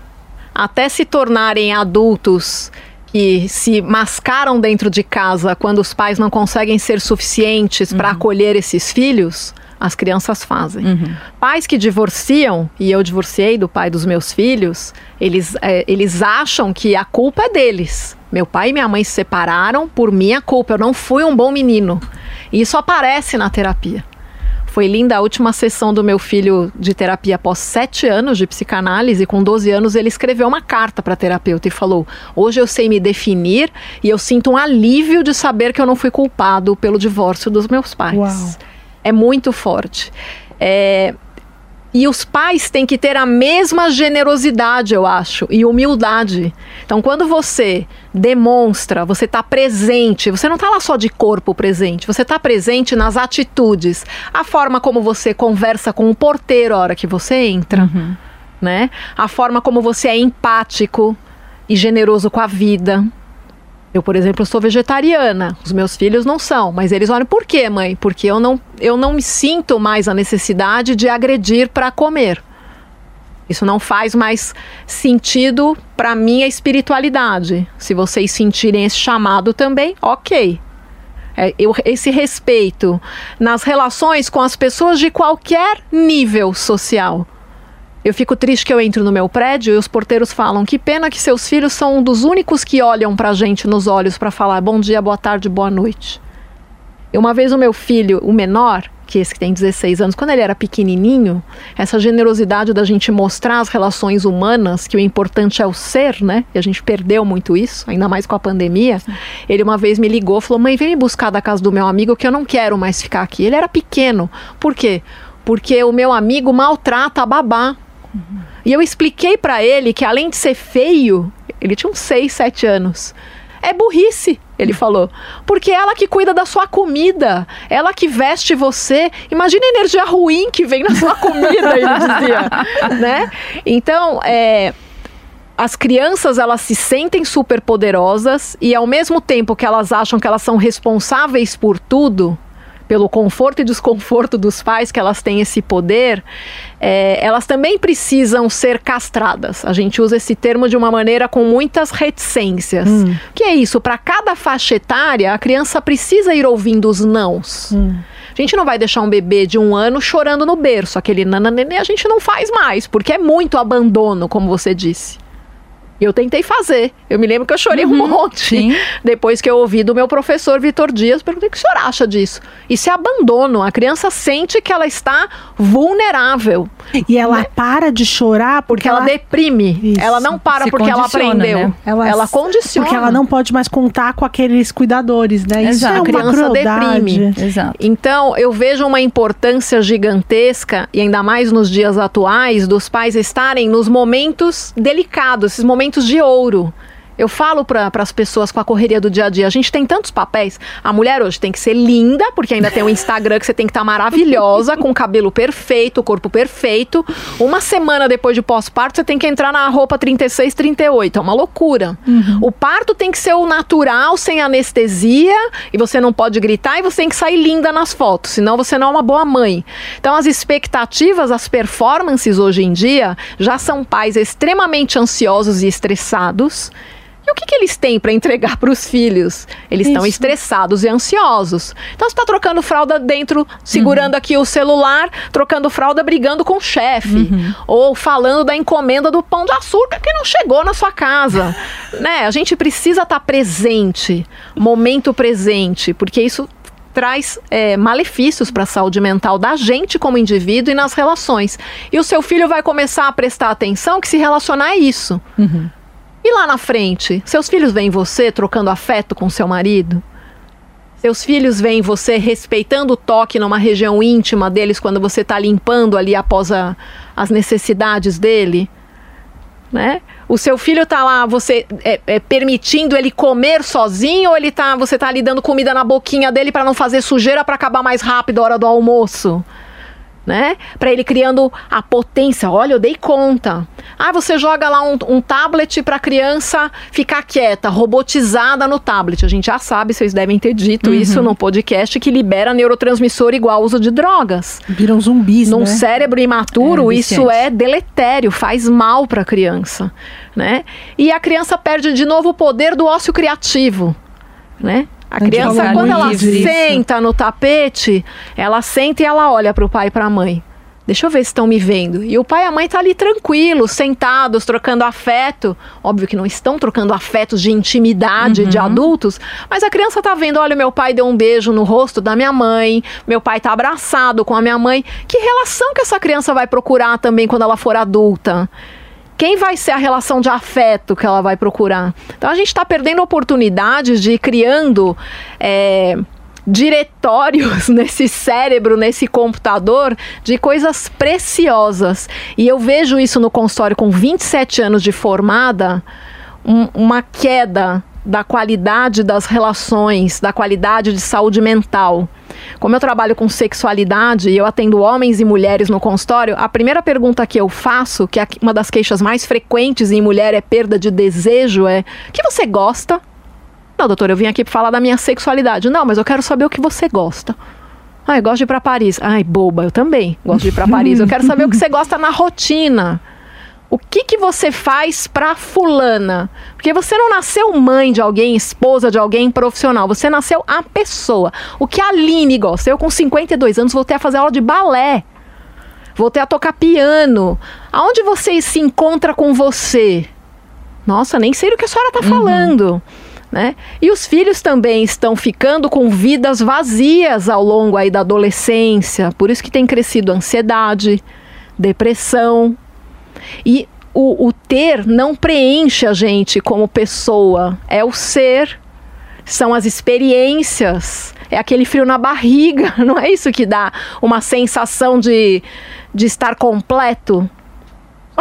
Até se tornarem adultos que se mascaram dentro de casa quando os pais não conseguem ser suficientes para acolher esses filhos, as crianças fazem. Pais que divorciam, e eu divorciei do pai dos meus filhos, eles, eh, eles acham que a culpa é deles. Meu pai e minha mãe se separaram por minha culpa, eu não fui um bom menino. E isso aparece na terapia. Foi linda a última sessão do meu filho de terapia após sete anos de psicanálise. Com 12 anos, ele escreveu uma carta para a terapeuta e falou: Hoje eu sei me definir e eu sinto um alívio de saber que eu não fui culpado pelo divórcio dos meus pais. Uau. É muito forte. É, E os pais têm que ter a mesma generosidade, eu acho, e humildade. Então, quando você demonstra, você está presente, você não está lá só de corpo presente, você está presente nas atitudes, a forma como você conversa com o porteiro a hora que você entra, né? A forma como você é empático e generoso com a vida. Eu, por exemplo, sou vegetariana. Os meus filhos não são, mas eles olham por quê, mãe? Porque eu não, eu não me sinto mais a necessidade de agredir para comer. Isso não faz mais sentido para minha espiritualidade. Se vocês sentirem esse chamado também, ok. É, eu- esse respeito nas relações com as pessoas de qualquer nível social. Eu fico triste que eu entro no meu prédio e os porteiros falam: que pena que seus filhos são um dos únicos que olham pra gente nos olhos para falar bom dia, boa tarde, boa noite. E uma vez o meu filho, o menor, que esse que tem 16 anos, quando ele era pequenininho, essa generosidade da gente mostrar as relações humanas, que o importante é o ser, né? E a gente perdeu muito isso, ainda mais com a pandemia. Ele uma vez me ligou, falou: "Mãe, vem me buscar da casa do meu amigo que eu não quero mais ficar aqui". Ele era pequeno. Por quê? Porque o meu amigo maltrata a babá. E eu expliquei pra ele que além de ser feio, ele tinha uns 6, 7 anos. É burrice, ele falou. Porque ela que cuida da sua comida, ela que veste você. Imagina a energia ruim que vem na sua comida, ele dizia, né? Então, é, as crianças elas se sentem super poderosas e ao mesmo tempo que elas acham que elas são responsáveis por tudo, pelo conforto e desconforto dos pais que elas têm esse poder, é, elas também precisam ser castradas. A gente usa esse termo de uma maneira com muitas reticências. Hum. Que é isso? Para cada faixa etária, a criança precisa ir ouvindo os nãos. Hum. A gente não vai deixar um bebê de um ano chorando no berço. Aquele nananenê a gente não faz mais, porque é muito abandono, como você disse. Eu tentei fazer. Eu me lembro que eu chorei um monte. sim. Depois que eu ouvi do meu professor Vitor Dias, perguntei o que o senhor acha disso. Isso é abandono. A criança sente que ela está vulnerável. E ela para de chorar porque, Porque ela, deprime. Isso. Ela não para Se porque ela aprendeu. né? Ela, condiciona. Porque ela não pode mais contar com aqueles cuidadores, né? Isso Exato. é A uma criança crueldade. deprime. Exato. Então, eu vejo uma importância gigantesca, e ainda mais nos dias atuais, dos pais estarem nos momentos delicados, esses momentos de ouro. Eu falo para as pessoas com a correria do dia a dia, a gente tem tantos papéis. A mulher hoje tem que ser linda, porque ainda tem o Instagram que você tem que estar maravilhosa, com o cabelo perfeito, o corpo perfeito. Uma semana depois de pós-parto, você tem que entrar na roupa 36, 38. É uma loucura. O parto tem que ser o natural, sem anestesia, e você não pode gritar, e você tem que sair linda nas fotos, senão você não é uma boa mãe. Então, as expectativas, as performances hoje em dia já são pais extremamente ansiosos e estressados. E o que, que eles têm para entregar para os filhos? Eles estão estressados e ansiosos. Então você está trocando fralda dentro, segurando aqui o celular, trocando fralda, brigando com o chefe. Ou falando da encomenda do pão de açúcar que não chegou na sua casa. né? A gente precisa estar presente, momento presente, porque isso traz é, malefícios para a saúde mental da gente como indivíduo e nas relações. E o seu filho vai começar a prestar atenção que se relacionar a isso. Uhum. E lá na frente, seus filhos veem você trocando afeto com seu marido? Seus filhos veem você respeitando o toque numa região íntima deles quando você está limpando ali após a, as necessidades dele? Né? O seu filho está lá, você é, é, permitindo ele comer sozinho ou ele tá, você está ali dando comida na boquinha dele para não fazer sujeira para acabar mais rápido a hora do almoço? Né? Para ele criando a potência. Olha, eu dei conta. Ah, você joga lá um, um tablet para a criança ficar quieta, robotizada no tablet. A gente já sabe, vocês devem ter dito uhum. isso no podcast, que libera neurotransmissor igual ao uso de drogas. Viram zumbis, Num né? cérebro imaturo, é, isso é deletério, faz mal para a criança, né? E a criança perde de novo o poder do ócio criativo, né? A criança, quando ela senta no tapete, ela senta e ela olha para o pai e para a mãe. Deixa eu ver se estão me vendo. E o pai e a mãe estão tá ali tranquilos, sentados, trocando afeto. Óbvio que não estão trocando afetos de intimidade uhum. de adultos, mas a criança está vendo: olha, meu pai deu um beijo no rosto da minha mãe, meu pai está abraçado com a minha mãe. Que relação que essa criança vai procurar também quando ela for adulta? Quem vai ser a relação de afeto que ela vai procurar? Então a gente está perdendo oportunidades de ir criando. É, diretórios nesse cérebro, nesse computador, de coisas preciosas. E eu vejo isso no consultório com 27 anos de formada, um, uma queda da qualidade das relações, da qualidade de saúde mental. Como eu trabalho com sexualidade e eu atendo homens e mulheres no consultório, a primeira pergunta que eu faço, que é uma das queixas mais frequentes em mulher é perda de desejo, é: "O que você gosta?" Não, doutor, eu vim aqui para falar da minha sexualidade. Não, mas eu quero saber o que você gosta. Ah, eu gosto de ir para Paris. Ai, boba, eu também gosto de ir para Paris. Eu quero saber o que você gosta na rotina. O que, que você faz para fulana? Porque você não nasceu mãe de alguém, esposa de alguém, profissional. Você nasceu a pessoa. O que a Aline gosta? Eu com 52 anos voltei a fazer aula de balé. Voltei a tocar piano. Aonde você se encontra com você? Nossa, nem sei o que a senhora está uhum. falando. Né? E os filhos também estão ficando com vidas vazias ao longo aí da adolescência. Por isso que tem crescido ansiedade, depressão, e o, o ter não preenche a gente como pessoa, é o ser, são as experiências, é aquele frio na barriga, não é isso que dá uma sensação de, de estar completo?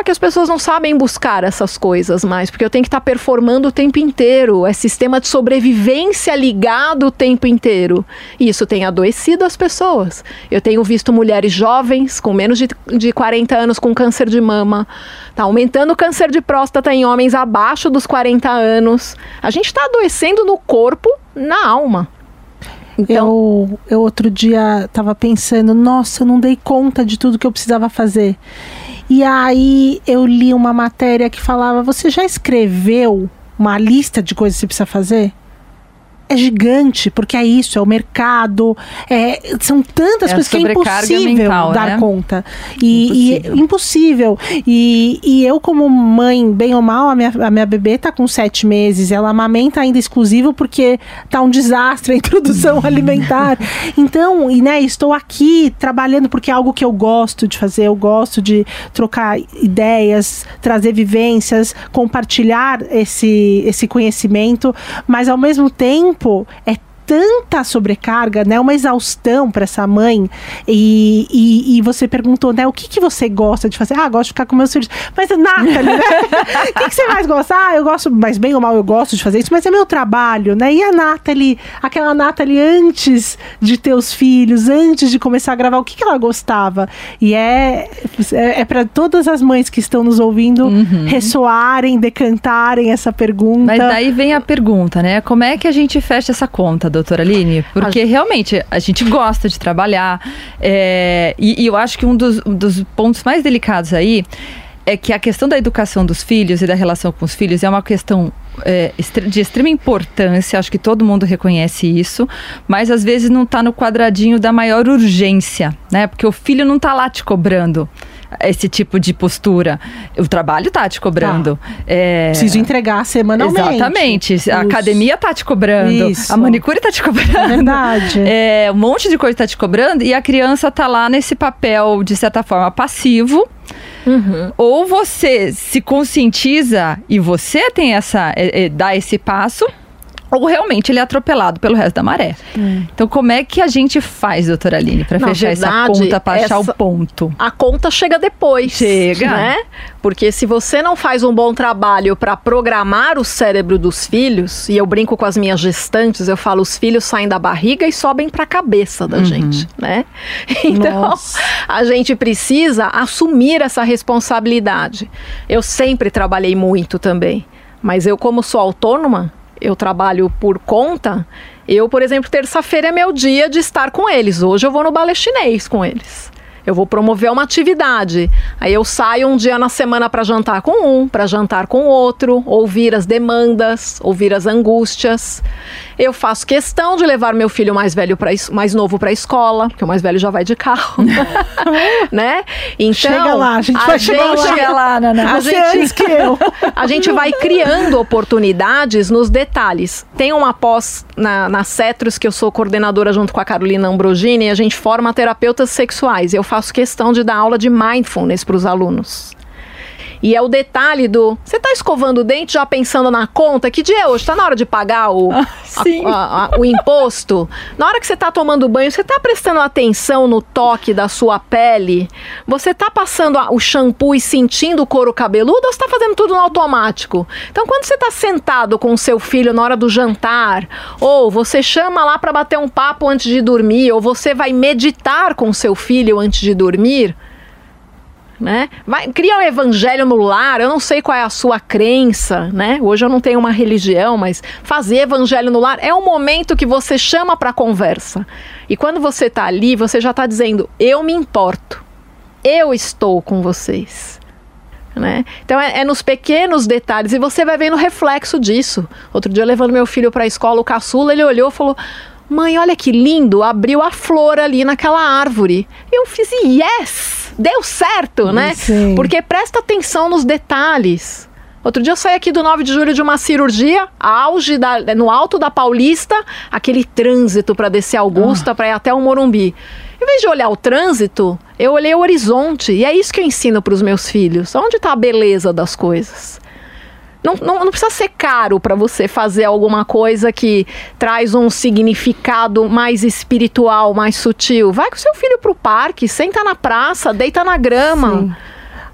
Só que as pessoas não sabem buscar essas coisas mais, porque eu tenho que estar performando o tempo inteiro. É sistema de sobrevivência ligado o tempo inteiro. E isso tem adoecido as pessoas. Eu tenho visto mulheres jovens, com menos de, de 40 anos, com câncer de mama. Está aumentando o câncer de próstata em homens abaixo dos 40 anos. A gente está adoecendo no corpo, na alma. Então... Eu, eu outro dia estava pensando, nossa, eu não dei conta de tudo que eu precisava fazer. E aí eu li uma matéria que falava: você já escreveu uma lista de coisas que você precisa fazer? É gigante, porque é isso, é o mercado, é, são tantas é coisas que é impossível mental, dar né? conta. E impossível. E, impossível. E, e eu, como mãe, bem ou mal, a minha, a minha bebê tá com sete meses, ela amamenta ainda exclusivo porque tá um desastre a introdução alimentar. Então, e né, estou aqui trabalhando porque é algo que eu gosto de fazer, eu gosto de trocar ideias, trazer vivências, compartilhar esse, esse conhecimento, mas ao mesmo tempo tempo é tanta sobrecarga, né? Uma exaustão para essa mãe. E, e, e, você perguntou, né? O que, que você gosta de fazer? Ah, gosto de ficar com meus filhos. Mas, Nathalie, né? O que, que você mais gosta? Ah, eu gosto, mas bem ou mal eu gosto de fazer isso, mas é meu trabalho, né? E a Nathalie, aquela Nathalie antes de ter os filhos, antes de começar a gravar, o que, que ela gostava? E é, é, é para todas as mães que estão nos ouvindo uhum. ressoarem, decantarem essa pergunta. Mas daí vem a pergunta, né? Como é que a gente fecha essa conta, doutora Aline? Porque a... realmente a gente gosta de trabalhar é, e, e, eu acho que um dos, um dos pontos mais delicados aí é que a questão da educação dos filhos e da relação com os filhos é uma questão é, de extrema importância, acho que todo mundo reconhece isso, mas às vezes não está no quadradinho da maior urgência, né? Porque o filho não está lá te cobrando. Esse tipo de postura. O trabalho tá te cobrando. É, Preciso entregar semanalmente. Exatamente. A academia tá te cobrando. Isso. A manicure tá te cobrando. É verdade. É, um monte de coisa tá te cobrando e a criança tá lá nesse papel, de certa forma, passivo. Ou você se conscientiza e você tem essa. É, é, dá esse passo. Ou realmente ele é atropelado pelo resto da maré. Então, como é que a gente faz, doutora Aline, para fechar essa verdade, conta, para achar essa- o ponto? A conta chega depois. Chega. Né? Porque se você não faz um bom trabalho para programar o cérebro dos filhos, e eu brinco com as minhas gestantes, eu falo, os filhos saem da barriga e sobem para a cabeça da gente, né? Então, Nossa. a gente precisa assumir essa responsabilidade. Eu sempre trabalhei muito também, mas eu como sou autônoma, eu trabalho por conta. Eu, por exemplo, terça-feira é meu dia de estar com eles. Hoje eu vou no balé chinês com eles. Eu vou promover uma atividade. Aí eu saio um dia na semana para jantar com um, para jantar com outro, ouvir as demandas, ouvir as angústias. Eu faço questão de levar meu filho mais velho para mais novo para a escola, porque o mais velho já vai de carro, né? Então Chega lá, a gente vai chegar lá. Chega lá, Naná. a gente- antes que eu. a gente vai criando oportunidades nos detalhes. Tem uma pós na, na Cetros, que eu sou coordenadora junto com a Carolina Ambrogini, e a gente forma terapeutas sexuais. Eu faço questão de dar aula de mindfulness para os alunos. E é o detalhe do. Você tá escovando o dente já pensando na conta? Que dia é hoje? Tá na hora de pagar o, a- sim. a- a- o imposto? Na hora que você tá tomando banho, você tá prestando atenção no toque da sua pele? Você tá passando a- o shampoo e sentindo o couro cabeludo ou você tá fazendo tudo no automático? Então, quando você tá sentado com o seu filho na hora do jantar, ou você chama lá para bater um papo antes de dormir, ou você vai meditar com o seu filho antes de dormir, né? Vai, cria um evangelho no lar, eu não sei qual é a sua crença, né? Hoje eu não tenho uma religião, mas fazer evangelho no lar é um momento que você chama para conversa. E quando você tá ali, você já tá dizendo: "Eu me importo. Eu estou com vocês". Né? Então é, é nos pequenos detalhes e você vai vendo o reflexo disso. Outro dia levando meu filho para a escola, o caçula, ele olhou e falou: Mãe, olha que lindo, abriu a flor ali naquela árvore. Eu fiz yes, deu certo, né? Sim. Porque presta atenção nos detalhes. Outro dia eu saí aqui do 9 de julho de uma cirurgia, auge da, no alto da Paulista, aquele trânsito para descer Augusta, para ir até o Morumbi. Em vez de olhar o trânsito, eu olhei o horizonte. E é isso que eu ensino para os meus filhos. Onde está a beleza das coisas? Não, não, não precisa ser caro para você fazer alguma coisa que traz um significado mais espiritual, mais sutil. Vai com seu filho pro parque, senta na praça, deita na grama. Sim.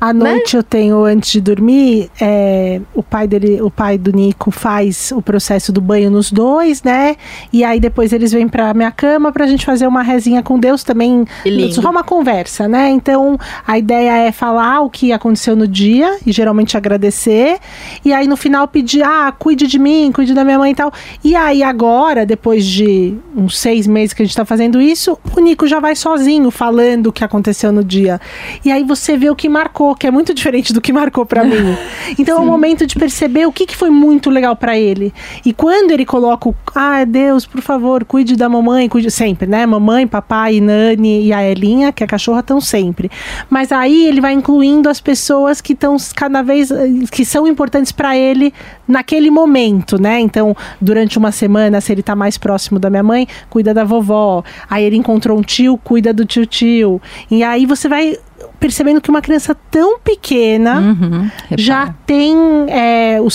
À noite eu tenho, antes de dormir, é, o pai dele, o pai do Nico faz o processo do banho nos dois, né? E aí depois eles vêm pra minha cama pra gente fazer uma rezinha com Deus também. Só uma conversa, né? Então a ideia é falar o que aconteceu no dia e geralmente agradecer. E aí no final pedir, ah, cuide de mim, cuide da minha mãe e tal. E aí agora, depois de uns seis meses que a gente tá fazendo isso, o Nico já vai sozinho falando o que aconteceu no dia. E aí você vê o que marcou, que é muito diferente do que marcou pra mim. Então é um momento de perceber o que, que foi muito legal pra ele. E quando ele coloca o, ah, Deus, por favor, cuide da mamãe, cuide sempre, né? Mamãe, papai, Nani e a Elinha, que é a cachorra, estão sempre. Mas aí ele vai incluindo as pessoas que estão cada vez que são importantes pra ele naquele momento, né? Então, durante uma semana, se ele tá mais próximo da minha mãe, cuida da vovó. Aí ele encontrou um tio, cuida do tio-tio. E aí você vai percebendo que uma criança tão pequena Uhum, já tem é, o,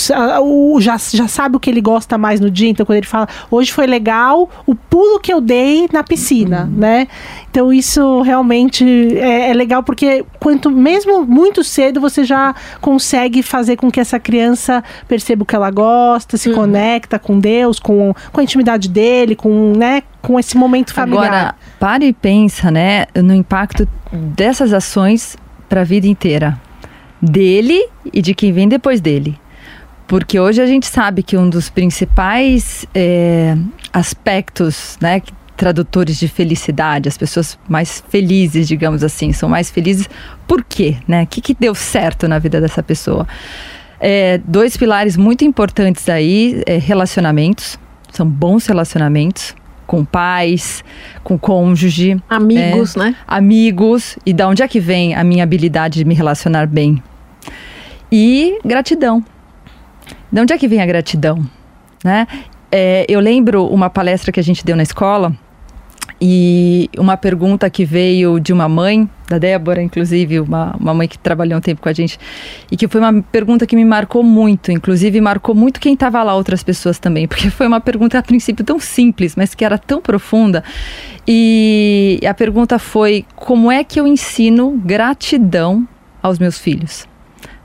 o- já, já sabe o que ele gosta mais no dia, então quando ele fala hoje foi legal o pulo que eu dei na piscina, né? Então isso realmente é, é legal porque quanto mesmo muito cedo você já consegue fazer com que essa criança perceba o que ela gosta, se conecta com Deus, com, com a intimidade dele, com, né, com esse momento familiar. Agora, para e pensa, né, no impacto dessas ações para a vida inteira. Dele e de quem vem depois dele. Porque hoje a gente sabe que um dos principais é, aspectos, né, que- tradutores de felicidade, as pessoas mais felizes, digamos assim, são mais felizes. Por quê? Né? O que, que deu certo na vida dessa pessoa? É, dois pilares muito importantes aí, é, relacionamentos, são bons relacionamentos, com pais, com cônjuge, Amigos, né? amigos e da onde é que vem a minha habilidade de me relacionar bem? E gratidão. De onde é que vem a gratidão? Né? É, eu lembro uma palestra que a gente deu na escola e uma pergunta que veio de uma mãe, da Débora, inclusive, uma, uma mãe que trabalhou um tempo com a gente, e que foi uma pergunta que me marcou muito, inclusive marcou muito quem estava lá, outras pessoas também, porque foi uma pergunta a princípio tão simples, mas que era tão profunda. E a pergunta foi: como é que eu ensino gratidão aos meus filhos?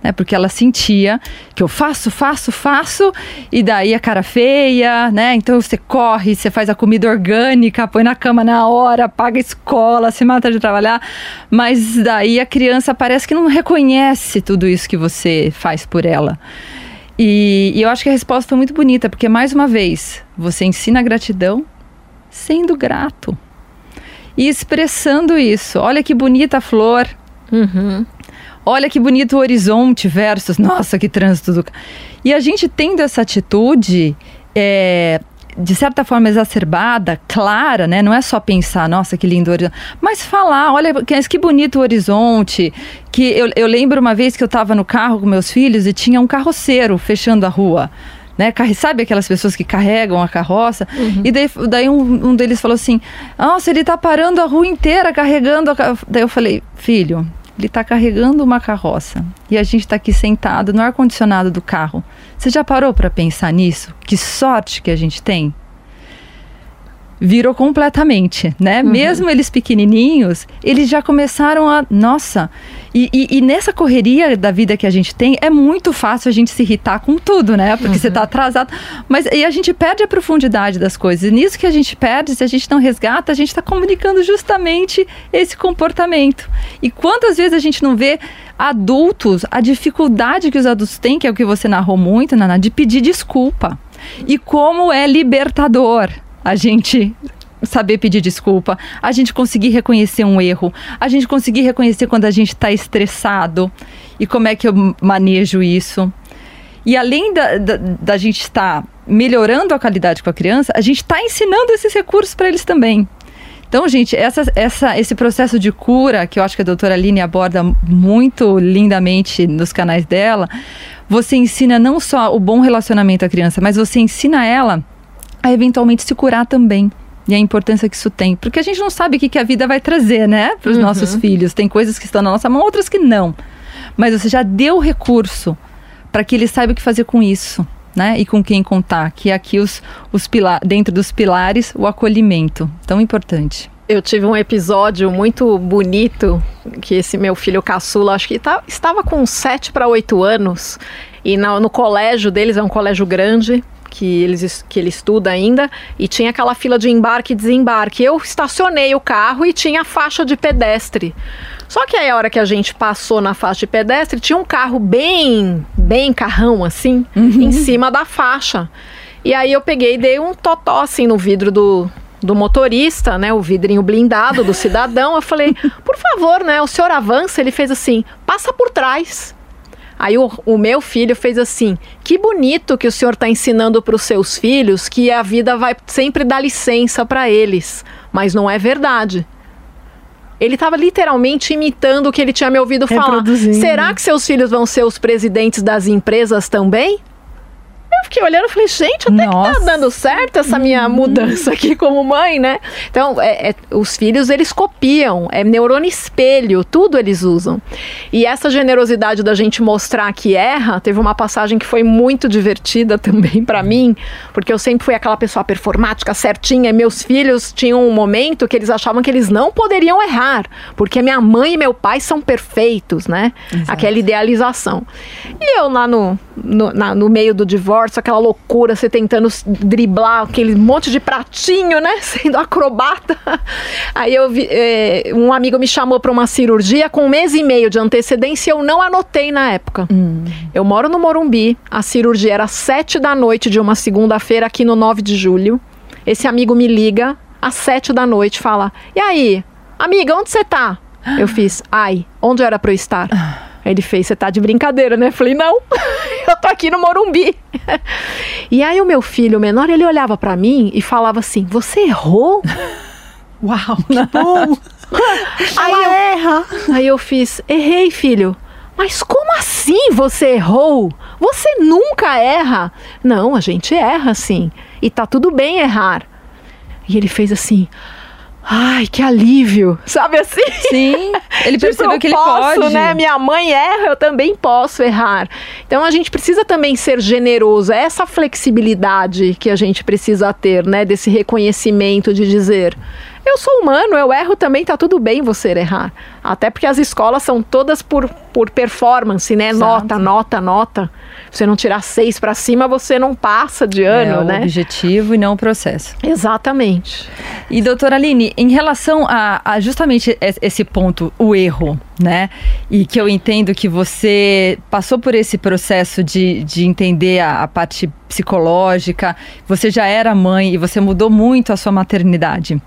Né? Porque ela sentia que eu faço, faço, faço, e daí a cara feia, né? Então você corre, você faz a comida orgânica, põe na cama na hora, paga a escola, se mata de trabalhar, mas daí a criança parece que não reconhece tudo isso que você faz por ela. E, e eu acho que a resposta foi muito bonita, porque mais uma vez, você ensina gratidão sendo grato. E expressando isso. Olha que bonita a flor. Uhum. Olha que bonito o horizonte versus, nossa, que trânsito do... E a gente tendo essa atitude, é, de certa forma exacerbada, clara, né? Não é só pensar, nossa, que lindo horizonte, mas falar, olha, que, que bonito o horizonte. Que eu, eu lembro uma vez que eu estava no carro com meus filhos e tinha um carroceiro fechando a rua. Né, sabe aquelas pessoas que carregam a carroça? Uhum. E daí, daí um, um, deles falou assim: Nossa, ele está parando a rua inteira carregando a. Daí eu falei: Filho, ele está carregando uma carroça e a gente está aqui sentado no ar-condicionado do carro. Você já parou para pensar nisso? Que sorte que a gente tem? Virou completamente, né? Uhum. Mesmo eles pequenininhos, eles já começaram a, nossa, e, e, e, nessa correria da vida que a gente tem, é muito fácil a gente se irritar com tudo, né? Porque uhum. você tá atrasado, mas e a gente perde a profundidade das coisas. E nisso que a gente perde, se a gente não resgata, a gente está comunicando justamente esse comportamento. E quantas vezes a gente não vê adultos, a dificuldade que os adultos têm, que é o que você narrou muito, Nana, de pedir desculpa. E como é libertador a gente saber pedir desculpa, a gente conseguir reconhecer um erro, a gente conseguir reconhecer quando a gente está estressado e como é que eu manejo isso. E além da, da, da gente estar tá melhorando a qualidade com a criança, a gente está ensinando esses recursos para eles também. Então, gente, essa, essa, esse processo de cura, que eu acho que a doutora Aline aborda muito lindamente nos canais dela, você ensina não só o bom relacionamento à criança, mas você ensina ela a eventualmente se curar também. E a importância que isso tem. Porque a gente não sabe o que, que a vida vai trazer, né? Para os uhum. nossos filhos. Tem coisas que estão na nossa mão, outras que não. Mas você já deu recurso para que ele saiba o que fazer com isso. Né? E com quem contar. Que é aqui os, os pilar, dentro dos pilares, o acolhimento. Tão importante. Eu tive um episódio muito bonito que esse meu filho caçula, acho que tá, estava com 7 para 8 anos, e no, no colégio deles, é um colégio grande, que, eles, que ele estuda ainda, e tinha aquela fila de embarque e desembarque. Eu estacionei o carro e tinha faixa de pedestre. Só que aí a hora que a gente passou na faixa de pedestre, tinha um carro bem, bem carrão assim, uhum. em cima da faixa. E aí eu peguei e dei um totó assim no vidro do, do motorista, né, o vidrinho blindado do cidadão. Eu falei, por favor, né, o senhor avança. Ele fez assim, passa por trás. Aí o, o meu filho fez assim: que bonito que o senhor está ensinando para os seus filhos que a vida vai sempre dar licença para eles. Mas não é verdade. Ele estava literalmente imitando o que ele tinha me ouvido falar. Será que seus filhos vão ser os presidentes das empresas também? Eu fiquei olhando e falei, gente, até Nossa. que tá dando certo essa minha uhum. mudança aqui como mãe, né? Então, é, é, os filhos, eles copiam, é neurônio espelho, tudo eles usam. E essa generosidade da gente mostrar que erra, teve uma passagem que foi muito divertida também para mim, porque eu sempre fui aquela pessoa performática, certinha, e meus filhos tinham um momento que eles achavam que eles não poderiam errar, porque minha mãe e meu pai são perfeitos, né? Exato. Aquela idealização. E eu lá no, no, na, no meio do divórcio, aquela loucura, você tentando driblar aquele monte de pratinho, né? Sendo acrobata. Aí eu vi, é, um amigo me chamou para uma cirurgia com um mês e meio de antecedência e eu não anotei na época. Hum. Eu moro no Morumbi, a cirurgia era sete da noite de uma segunda-feira aqui no 9 de julho. Esse amigo me liga às sete da noite fala: E aí, amiga, onde você tá? Eu fiz, ai, onde era para eu estar? Aí ele fez, você tá de brincadeira, né? Eu falei, não, eu tô aqui no Morumbi. E aí o meu filho menor, ele olhava para mim e falava assim, você errou? Uau, que bom! aí eu, erra. Aí eu fiz, errei, filho. Mas como assim você errou? Você nunca erra. Não, a gente erra sim. E tá tudo bem errar. E ele fez assim. Ai, que alívio, sabe assim? Sim, ele tipo, percebeu que ele posso, pode. né? Minha mãe erra, eu também posso errar. Então a gente precisa também ser generoso, é essa flexibilidade que a gente precisa ter, né? Desse reconhecimento de dizer, eu sou humano, eu erro também, tá tudo bem você errar. Até porque as escolas são todas por, por performance, né? Exato. Nota, nota, nota. Você não tirar seis para cima, você não passa de ano, é, né? o objetivo e não o processo. Exatamente. E doutora Aline, em relação a, a justamente esse ponto, o erro, né? E que eu entendo que você passou por esse processo de, de entender a, a parte psicológica, você já era mãe e você mudou muito a sua maternidade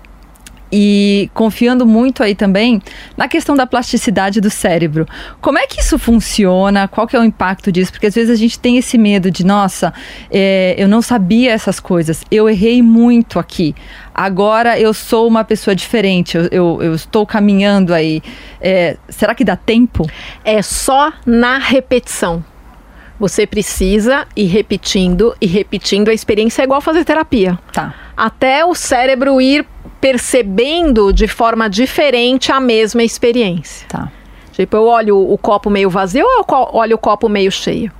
e confiando muito aí também na questão da plasticidade do cérebro. Como é que isso funciona? Qual que é o impacto disso? Porque às vezes a gente tem esse medo de, nossa, é, eu não sabia essas coisas, eu errei muito aqui. Agora eu sou uma pessoa diferente, eu, eu, eu estou caminhando aí. É, será que dá tempo? É só na repetição. Você precisa ir repetindo e repetindo. A experiência é igual fazer terapia. Tá. Até o cérebro ir percebendo de forma diferente a mesma experiência. Tá. Tipo, eu olho o copo meio vazio ou eu olho o copo meio cheio?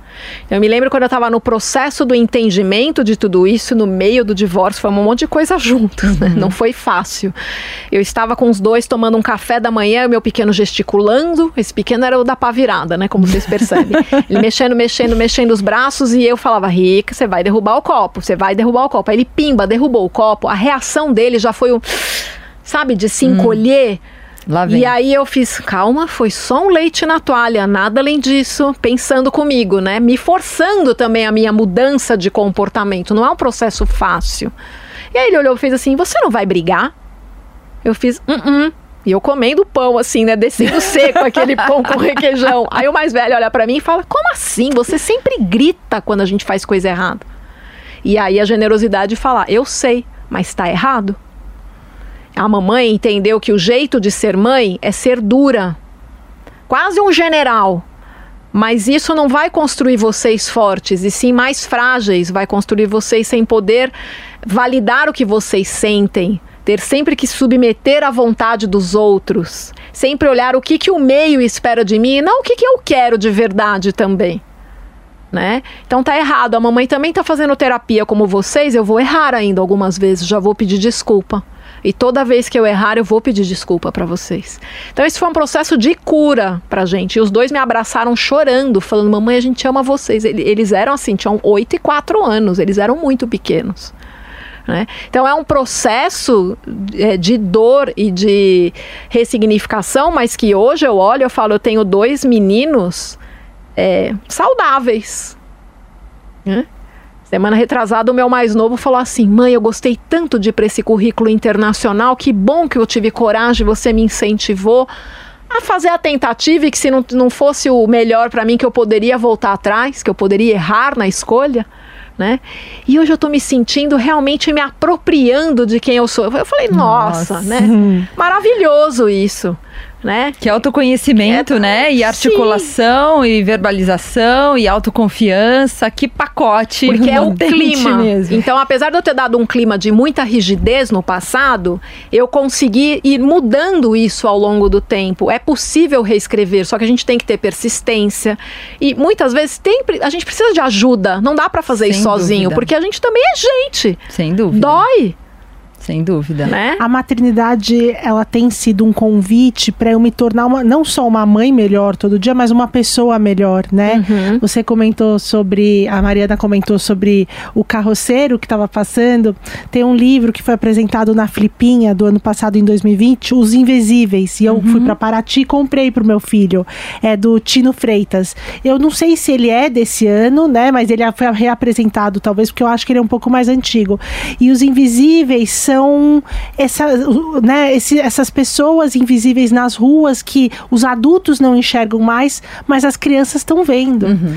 Eu me lembro quando eu estava no processo do entendimento de tudo isso, no meio do divórcio, foi um monte de coisa junto, né? Uhum. Não foi fácil. Eu estava com os dois tomando um café da manhã, o meu pequeno gesticulando. Esse pequeno era o da pá virada, né? Como vocês percebem. Ele mexendo, mexendo, mexendo os braços e eu falava, Rica, você vai derrubar o copo, você vai derrubar o copo. Aí ele, pimba, derrubou o copo. A reação dele já foi um, sabe, de se hum. encolher. Hum. E aí eu fiz, calma, foi só um leite na toalha, nada além disso, pensando comigo, né? Me forçando também a minha mudança de comportamento. Não é um processo fácil. E aí ele olhou e fez assim: Você não vai brigar? Eu fiz, uh, -uh. E eu comendo pão, assim, né? Descendo seco aquele pão com requeijão. Aí o mais velho olha para mim e fala: Como assim? Você sempre grita quando a gente faz coisa errada. E aí a generosidade fala: Eu sei, mas tá errado. A mamãe entendeu que o jeito de ser mãe é ser dura, quase um general. Mas isso não vai construir vocês fortes, e sim mais frágeis, vai construir vocês sem poder validar o que vocês sentem, ter sempre que submeter à vontade dos outros, sempre olhar o que, que o meio espera de mim e não o que, que eu quero de verdade também. Né? Então tá errado. A mamãe também tá fazendo terapia como vocês, eu vou errar ainda algumas vezes, já vou pedir desculpa. E toda vez que eu errar, eu vou pedir desculpa para vocês. Então, esse foi um processo de cura pra gente. E os dois me abraçaram chorando, falando: Mamãe, a gente ama vocês. Eles eram assim, tinham 8 e 4 anos, eles eram muito pequenos. Né? Então é um processo é, de dor e de ressignificação, mas que hoje eu olho e falo, eu tenho dois meninos é, saudáveis. Né? Semana retrasada, o meu mais novo falou assim: Mãe, eu gostei tanto de ir para esse currículo internacional, que bom que eu tive coragem, você me incentivou a fazer a tentativa e que se não, não fosse o melhor para mim, que eu poderia voltar atrás, que eu poderia errar na escolha. Né? E hoje eu estou me sentindo realmente me apropriando de quem eu sou. Eu falei, nossa, nossa. né? Maravilhoso isso né? Que é autoconhecimento, é, né? E articulação, sim. e verbalização, e autoconfiança. Que pacote. Porque é o clima. Mesmo. Então, apesar de eu ter dado um clima de muita rigidez no passado, eu consegui ir mudando isso ao longo do tempo. É possível reescrever, só que a gente tem que ter persistência. E muitas vezes tem, a gente precisa de ajuda. Não dá para fazer Sem isso sozinho, dúvida. porque a gente também é gente. Sem dúvida. Dói. Sem dúvida. Né? A maternidade, ela tem sido um convite para eu me tornar uma, não só uma mãe melhor todo dia, mas uma pessoa melhor, né? Uhum. Você comentou sobre, a Mariana comentou sobre o carroceiro que estava passando. Tem um livro que foi apresentado na Flipinha do ano passado, em 2020, Os Invisíveis. E eu uhum. fui para Paraty e comprei pro meu filho. É do Tino Freitas. Eu não sei se ele é desse ano, né? Mas ele foi reapresentado, talvez, porque eu acho que ele é um pouco mais antigo. E Os Invisíveis são essa, né, esse, essas pessoas invisíveis nas ruas que os adultos não enxergam mais, mas as crianças estão vendo. Uhum.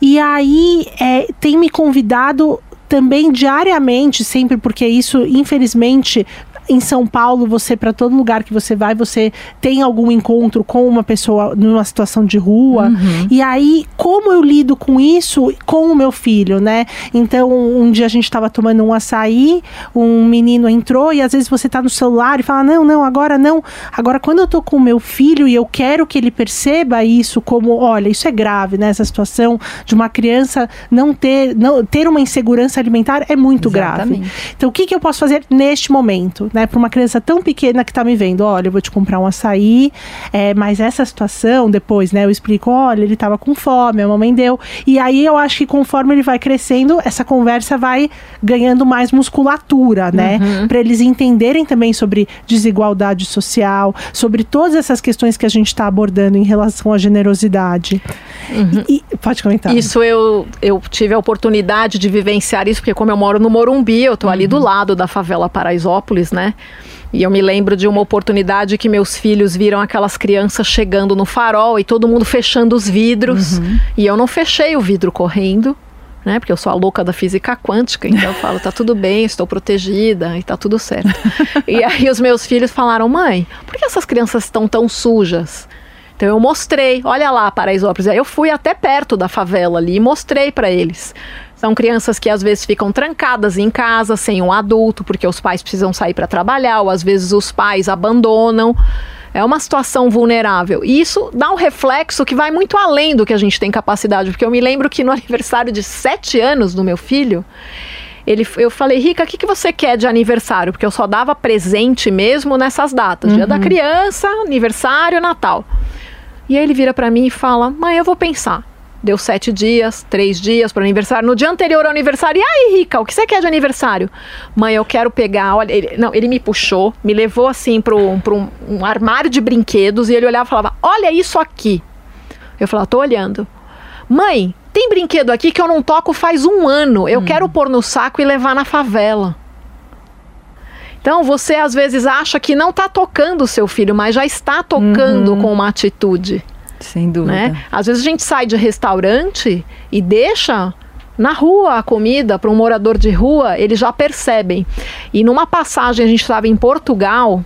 E aí é, tem me convidado também diariamente, sempre porque isso, infelizmente, em São Paulo, você, para todo lugar que você vai, você tem algum encontro com uma pessoa numa situação de rua. Uhum. E aí, como eu lido com isso com o meu filho, né? Então, um dia a gente estava tomando um açaí, um menino entrou e às vezes você tá no celular e fala: Não, não, agora não. Agora, quando eu tô com o meu filho e eu quero que ele perceba isso como: Olha, isso é grave, né? Essa situação de uma criança não ter, não, ter uma insegurança alimentar é muito Exatamente. grave. Então, o que, que eu posso fazer neste momento? Né, para uma criança tão pequena que está me vendo, olha, eu vou te comprar um açaí, é, mas essa situação depois, né, eu explico, olha, ele estava com fome, a mamãe deu, e aí eu acho que conforme ele vai crescendo, essa conversa vai ganhando mais musculatura, né, para eles entenderem também sobre desigualdade social, sobre todas essas questões que a gente está abordando em relação à generosidade. E, pode comentar. Isso eu, eu tive a oportunidade de vivenciar isso, porque como eu moro no Morumbi, eu tô ali do lado da favela Paraisópolis, né? E eu me lembro de uma oportunidade que meus filhos viram aquelas crianças chegando no farol e todo mundo fechando os vidros. E eu não fechei o vidro correndo, né? Porque eu sou a louca da física quântica, então eu falo, tá tudo bem, estou protegida e tá tudo certo. e aí os meus filhos falaram, mãe, por que essas crianças estão tão sujas? Então eu mostrei, olha lá, Paraisópolis. Eu fui até perto da favela ali e mostrei para eles. São crianças que às vezes ficam trancadas em casa sem um adulto, porque os pais precisam sair para trabalhar, ou às vezes os pais abandonam. É uma situação vulnerável. E isso dá um reflexo que vai muito além do que a gente tem capacidade. Porque eu me lembro que no aniversário de sete anos do meu filho, ele, eu falei, Rica, o que, que você quer de aniversário? Porque eu só dava presente mesmo nessas datas: dia da criança, aniversário, Natal. E aí ele vira para mim e fala: Mãe, eu vou pensar. Deu sete dias, três dias para aniversário. No dia anterior ao aniversário, e aí, Rica, o que você quer de aniversário? Mãe, eu quero pegar. Olha, ele, não, ele me puxou, me levou assim para um, um, armário de brinquedos e ele olhava e falava: Olha isso aqui. Eu falava: Tô olhando. Mãe, tem brinquedo aqui que eu não toco faz um ano. Eu quero pôr no saco e levar na favela. Então você às vezes acha que não está tocando o seu filho, mas já está tocando com uma atitude. Sem dúvida. Né? Às vezes a gente sai de restaurante e deixa na rua a comida para um morador de rua, eles já percebem. E numa passagem a gente estava em Portugal.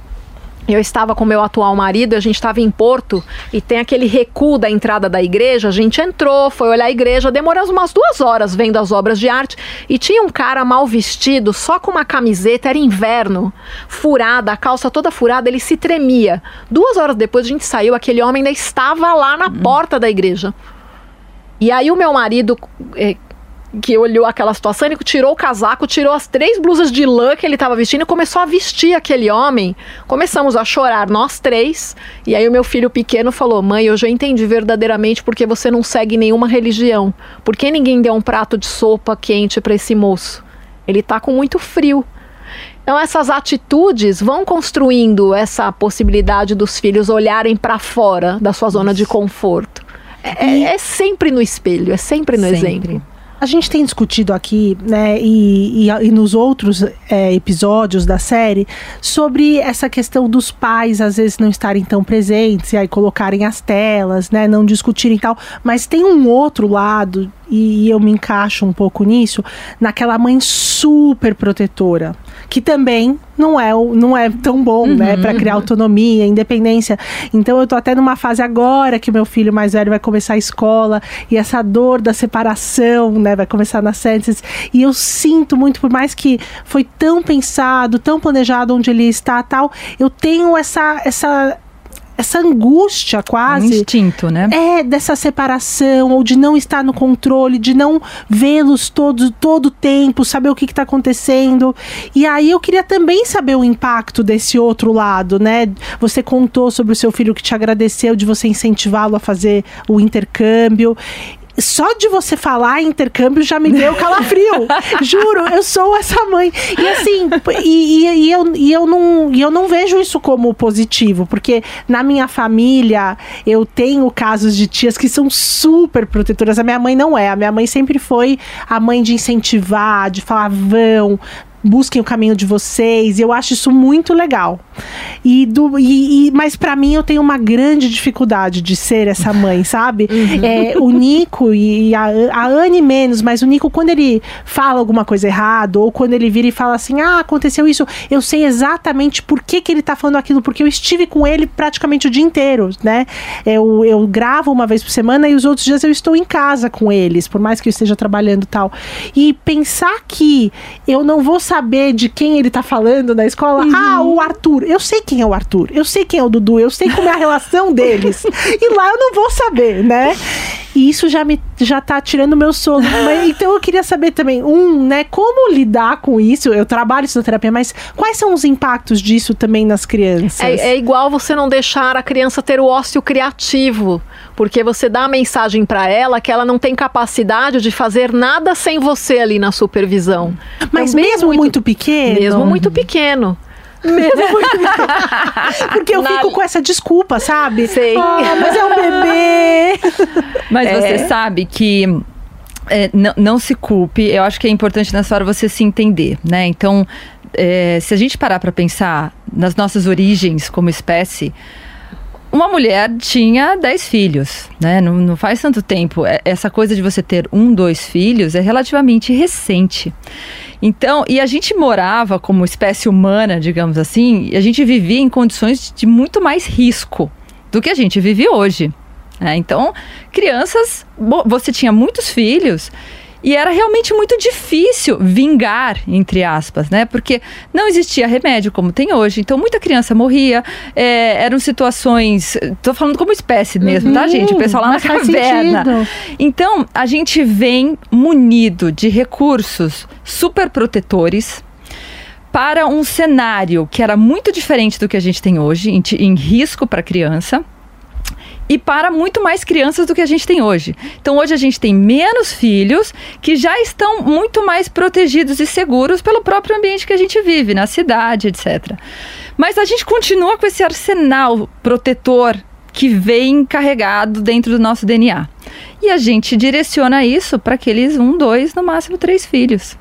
Eu estava com meu atual marido, a gente estava em Porto e tem aquele recuo da entrada da igreja. A gente entrou, foi olhar a igreja, demoramos umas duas horas vendo as obras de arte e tinha um cara mal vestido, só com uma camiseta, era inverno, furada, a calça toda furada, ele se tremia. Duas horas depois a gente saiu, aquele homem ainda estava lá na porta da igreja. E aí o meu marido, eh, que olhou aquela situação, ele tirou o casaco, tirou as três blusas de lã que ele estava vestindo e começou a vestir aquele homem. Começamos a chorar, nós três. E aí o meu filho pequeno falou: Mãe, eu já entendi verdadeiramente porque você não segue nenhuma religião. Por que ninguém deu um prato de sopa quente para esse moço? Ele tá com muito frio. Então essas atitudes vão construindo essa possibilidade dos filhos olharem para fora da sua zona de conforto. É, é- é sempre no espelho, é sempre no Sempre. exemplo. A gente tem discutido aqui, né, e, e, e nos outros é, episódios da série, sobre essa questão dos pais às vezes não estarem tão presentes e aí colocarem as telas, né, não discutirem tal. Mas tem um outro lado, e, e eu me encaixo um pouco nisso, naquela mãe super protetora, que também não é, o- não é tão bom, né, para criar autonomia, independência. Então eu tô até numa fase agora que meu filho mais velho vai começar a escola e essa dor da separação, né, vai começar na Senses. E eu sinto muito, por mais que foi tão pensado, tão planejado onde ele está, tal, eu tenho essa essa essa angústia Um quase instinto, né? é dessa separação ou de não estar no controle, de não vê-los todos todo o tempo, saber o que está acontecendo. E aí eu queria também saber o impacto desse outro lado, né? Você contou sobre o seu filho que te agradeceu de você incentivá-lo a fazer o intercâmbio. Só de você falar em intercâmbio já me deu calafrio. Juro, eu sou essa mãe. E assim, e, e- e eu, e, eu não, e eu não vejo isso como positivo, porque na minha família eu tenho casos de tias que são super protetoras. A minha mãe não é. A minha mãe sempre foi a mãe de incentivar, de falar, vão. Busquem o caminho de vocês. Eu acho isso muito legal. E do, e, e mas para mim eu tenho uma grande dificuldade de ser essa mãe, sabe? Uhum. É, o Nico e a, a Anne menos, mas o Nico quando ele fala alguma coisa errada ou quando ele vira e fala assim, ah, aconteceu isso, eu sei exatamente por que, que ele tá falando aquilo, porque eu estive com ele praticamente o dia inteiro, né? Eu, eu gravo uma vez por semana e os outros dias eu estou em casa com eles, por mais que eu esteja trabalhando tal. E pensar que eu não vou saber de quem ele tá falando na escola, uhum. ah, o Arthur, eu sei quem é o Arthur, eu sei quem é o Dudu, eu sei como é a relação deles. e lá eu não vou saber, né? E isso já me já tá tirando meu sono. Mas, então eu queria saber também, um, né, como lidar com isso? Eu trabalho isso na terapia, mas quais são os impactos disso também nas crianças? É, é igual você não deixar a criança ter o ócio criativo, porque você dá a mensagem para ela que ela não tem capacidade de fazer nada sem você ali na supervisão. Mas então, mesmo muito, muito pequeno? Mesmo muito pequeno. Mesmo porque eu Na... fico com essa desculpa, sabe? Sei. Ah, mas é um bebê. Mas é. você sabe que é, não, não, se culpe. Eu acho que é importante nessa hora você se entender, né? Então, é, se a gente parar para pensar nas nossas origens como espécie, uma mulher tinha dez filhos, né? Não, não, faz tanto tempo. É, essa coisa de você ter um, dois filhos é relativamente recente. Então, e a gente morava como espécie humana, digamos assim, e a gente vivia em condições de muito mais risco do que a gente vive hoje. Né? Então, crianças, você tinha muitos filhos e era realmente muito difícil vingar, entre aspas, né? Porque não existia remédio como tem hoje. Então, muita criança morria. É, eram situações. Tô falando como espécie mesmo, tá, uhum, tá, gente? O pessoal lá na caverna. Então, a gente vem munido de recursos super protetores para um cenário que era muito diferente do que a gente tem hoje, em, em risco para a criança e para muito mais crianças do que a gente tem hoje. Então hoje a gente tem menos filhos que já estão muito mais protegidos e seguros pelo próprio ambiente que a gente vive, na cidade, etc. Mas a gente continua com esse arsenal protetor que vem carregado dentro do nosso DNA. E a gente direciona isso para aqueles um, dois, no máximo três filhos.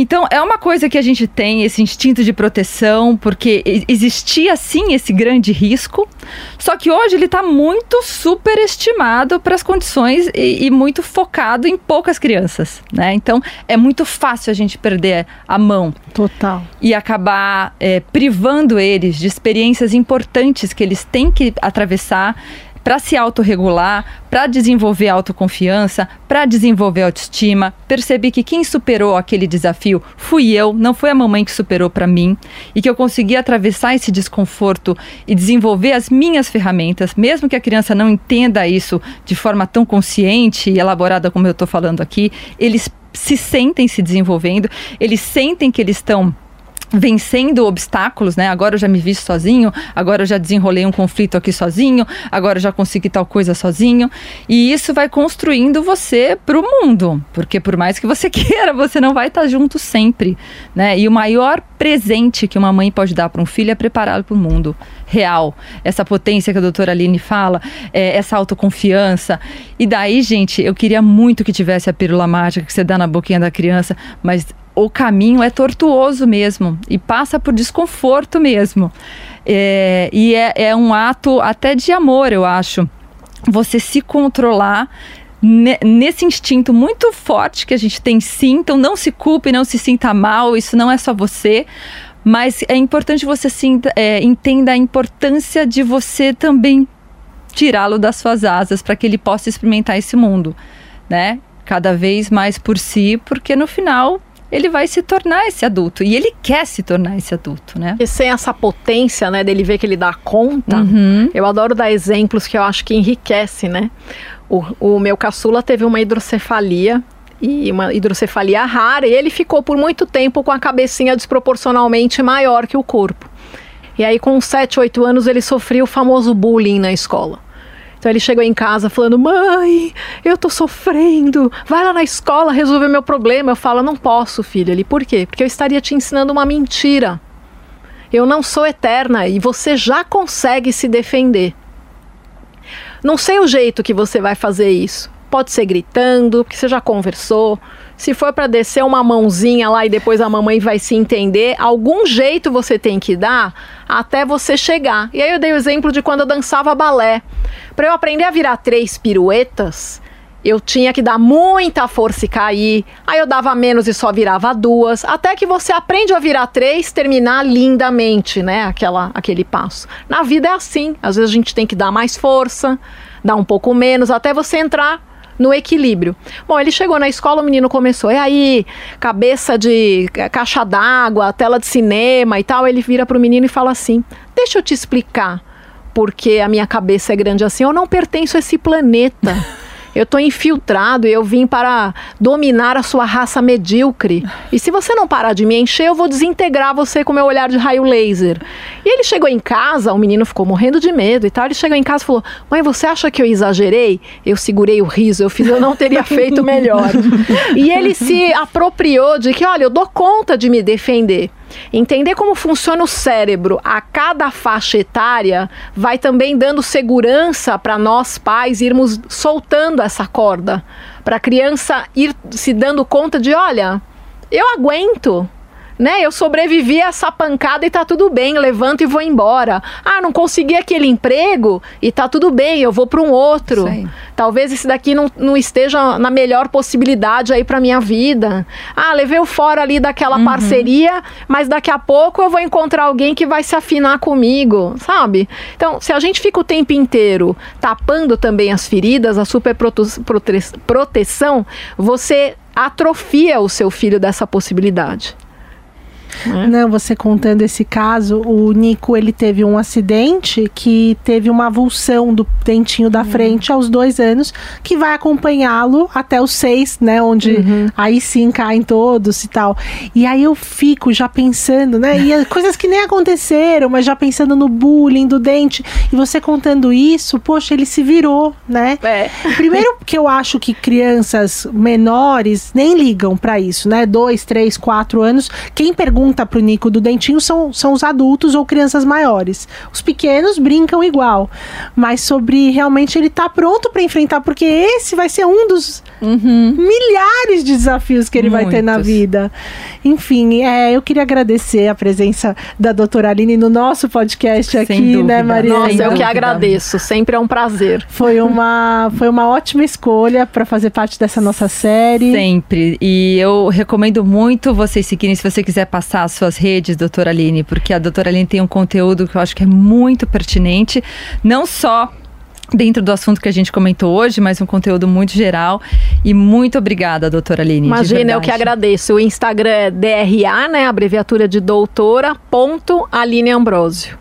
Então, é uma coisa que a gente tem, esse instinto de proteção, porque existia sim esse grande risco, só que hoje ele está muito superestimado para as condições e, e, muito focado em poucas crianças, né? Então, é muito fácil a gente perder a mão. Total. E acabar é, privando eles de experiências importantes que eles têm que atravessar para se autorregular, para desenvolver autoconfiança, para desenvolver autoestima. Percebi que quem superou aquele desafio fui eu, não foi a mamãe que superou para mim, e que eu consegui atravessar esse desconforto e desenvolver as minhas ferramentas, mesmo que a criança não entenda isso de forma tão consciente e elaborada como eu estou falando aqui, eles se sentem se desenvolvendo, eles sentem que eles estão vencendo obstáculos, né? Agora eu já me vi sozinho, agora eu já desenrolei um conflito aqui sozinho, agora eu já consegui tal coisa sozinho. E isso vai construindo você para o mundo, porque por mais que você queira, você não vai estar junto sempre, né? E o maior presente que uma mãe pode dar para um filho é prepará-lo para o mundo real. Essa potência que a doutora Aline fala, é, essa autoconfiança. E daí, gente, eu queria muito que tivesse a pílula mágica que você dá na boquinha da criança, mas o caminho é tortuoso mesmo e passa por desconforto mesmo. É, e é, é um ato até de amor, eu acho. Você se controlar nesse instinto muito forte que a gente tem sim, então não se culpe, não se sinta mal, isso não é só você, mas é importante você sinta, é, entenda a importância de você também tirá-lo das suas asas para que ele possa experimentar esse mundo, né? Cada vez mais por si, porque no final ele vai se tornar esse adulto. E ele quer se tornar esse adulto, né? E sem essa potência, né, dele ver que ele dá conta, uhum. eu adoro dar exemplos que eu acho que enriquece, né? O, o meu caçula teve uma hidrocefalia e uma hidrocefalia rara, e ele ficou por muito tempo com a cabecinha desproporcionalmente maior que o corpo. E aí, com 7, 8 anos, ele sofreu o famoso bullying na escola. Então ele chegou em casa falando: Mãe, eu tô sofrendo, vai lá na escola resolver meu problema. Eu falo: Não posso, filho. Ele: Por quê? Porque eu estaria te ensinando uma mentira. Eu não sou eterna e você já consegue se defender. Não sei o jeito que você vai fazer isso. Pode ser gritando, porque você já conversou. Se for para descer uma mãozinha lá e depois a mamãe vai se entender, algum jeito você tem que dar até você chegar. E aí eu dei o exemplo de quando eu dançava balé. Para eu aprender a virar três piruetas, eu tinha que dar muita força e cair, aí eu dava menos e só virava duas, até que você aprende a virar três, terminar lindamente, né? Aquela, aquele passo. Na vida é assim, às vezes a gente tem que dar mais força, dar um pouco menos, até você entrar no equilíbrio. Bom, ele chegou na escola, o menino começou, e aí, cabeça de caixa d'água, tela de cinema e tal. Ele vira pro menino e fala assim: Deixa eu te explicar porque a minha cabeça é grande assim. Eu não pertenço a esse planeta. Eu estou infiltrado e eu vim para dominar a sua raça medíocre. E se você não parar de me encher, eu vou desintegrar você com meu olhar de raio laser. E ele chegou em casa, o menino ficou morrendo de medo e tal. Ele chegou em casa e falou: Mãe, você acha que eu exagerei? Eu segurei o riso, eu fiz, eu não teria feito melhor. e ele se apropriou de que, olha, eu dou conta de me defender. Entender como funciona o cérebro a cada faixa etária vai também dando segurança para nós pais irmos soltando essa corda, para a criança ir se dando conta de, olha, eu aguento, né? Eu sobrevivi a essa pancada e tá tudo bem, levanto e vou embora. Ah, não consegui aquele emprego e tá tudo bem, eu vou para um outro. Talvez esse daqui não, não esteja na melhor possibilidade aí para minha vida. Ah, levei o fora ali daquela uhum. parceria, mas daqui a pouco eu vou encontrar alguém que vai se afinar comigo, sabe? Então, se a gente fica o tempo inteiro tapando também as feridas, a super proteção, você atrofia o seu filho dessa possibilidade. Né? Não, você contando esse caso, o Nico ele teve um acidente que teve uma avulsão do dentinho da uhum. frente aos dois anos, que vai acompanhá-lo até os seis, né? Onde uhum. aí sim caem todos e tal. E aí eu fico já pensando, né? E coisas que nem aconteceram, mas já pensando no bullying do dente. E você contando isso, poxa, ele se virou, né? É. Primeiro que eu acho que crianças menores nem ligam para isso, né? Dois, três, quatro anos. Quem pergunta pergunta pro Nico do dentinho são, são os adultos ou crianças maiores. Os pequenos brincam igual. Mas sobre realmente ele tá pronto para enfrentar, porque esse vai ser um dos uhum. milhares de desafios que ele Muitos. vai ter na vida. Enfim, é, eu queria agradecer a presença da doutora Aline no nosso podcast Sem aqui, né, dúvida. né, Maria? Nossa, eu que agradeço. Sempre é um prazer. Foi uma, foi uma ótima escolha para fazer parte dessa nossa série. Sempre. E eu recomendo muito vocês seguirem, se você quiser passar passar as suas redes, doutora Aline, porque a doutora Aline tem um conteúdo que eu acho que é muito pertinente, não só dentro do assunto que a gente comentou hoje, mas um conteúdo muito geral. E muito obrigada, doutora Aline. Imagina, eu que agradeço. O Instagram é DRA, né? Abreviatura de doutora, ponto Aline Ambrosio.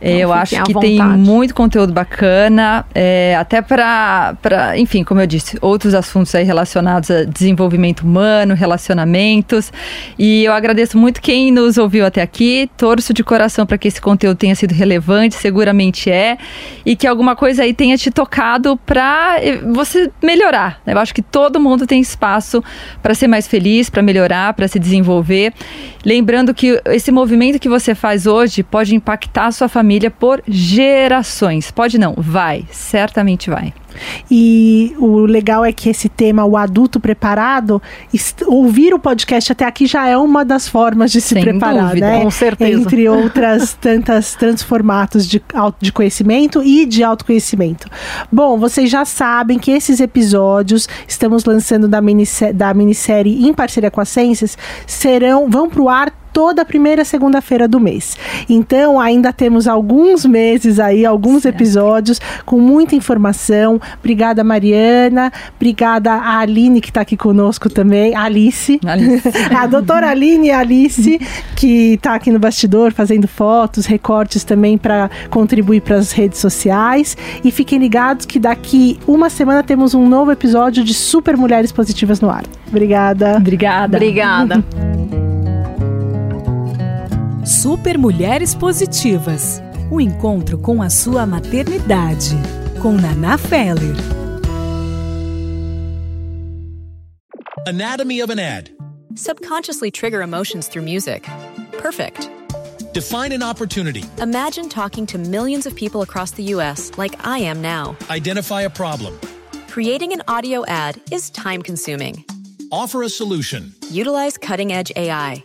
Então, eu acho que vontade. tem muito conteúdo bacana, é, até para, enfim, como eu disse, outros assuntos aí relacionados a desenvolvimento humano, relacionamentos. E eu agradeço muito quem nos ouviu até aqui. Torço de coração para que esse conteúdo tenha sido relevante, seguramente é, e que alguma coisa aí tenha te tocado para eh, você melhorar. Eu acho que todo mundo tem espaço para ser mais feliz, para melhorar, para se desenvolver. Lembrando que esse movimento que você faz hoje pode impactar a sua família por gerações. Pode não, vai, certamente vai. E o legal é que esse tema, o adulto preparado, ouvir o podcast até aqui já é uma das formas de se Sem preparar, dúvida, né? Com certeza. Entre outras tantas transformatos de, de conhecimento e de autoconhecimento. Bom, vocês já sabem que esses episódios estamos lançando da, minissérie, da minissérie em parceria com a Ciências serão vão para o ar toda primeira segunda-feira do mês. Então, ainda temos alguns meses aí, alguns certo. episódios com muita informação. Obrigada, Mariana. Obrigada a Aline, que está aqui conosco também. Alice. Alice. a doutora Aline e Alice, que está aqui no bastidor fazendo fotos, recortes também para contribuir para as redes sociais. E fiquem ligados que daqui uma semana temos um novo episódio de Super Mulheres Positivas no ar. Obrigada. Obrigada. Obrigada. Super Mulheres Positivas. O encontro com a sua maternidade. Com Naná Feller. Anatomy of an ad. Subconsciously trigger emotions through music. Perfect. Define an opportunity. Imagine talking to millions of people across the U.S. like I am now. Identify a problem. Creating an audio ad is time consuming offer a solution. Utilize cutting edge AI.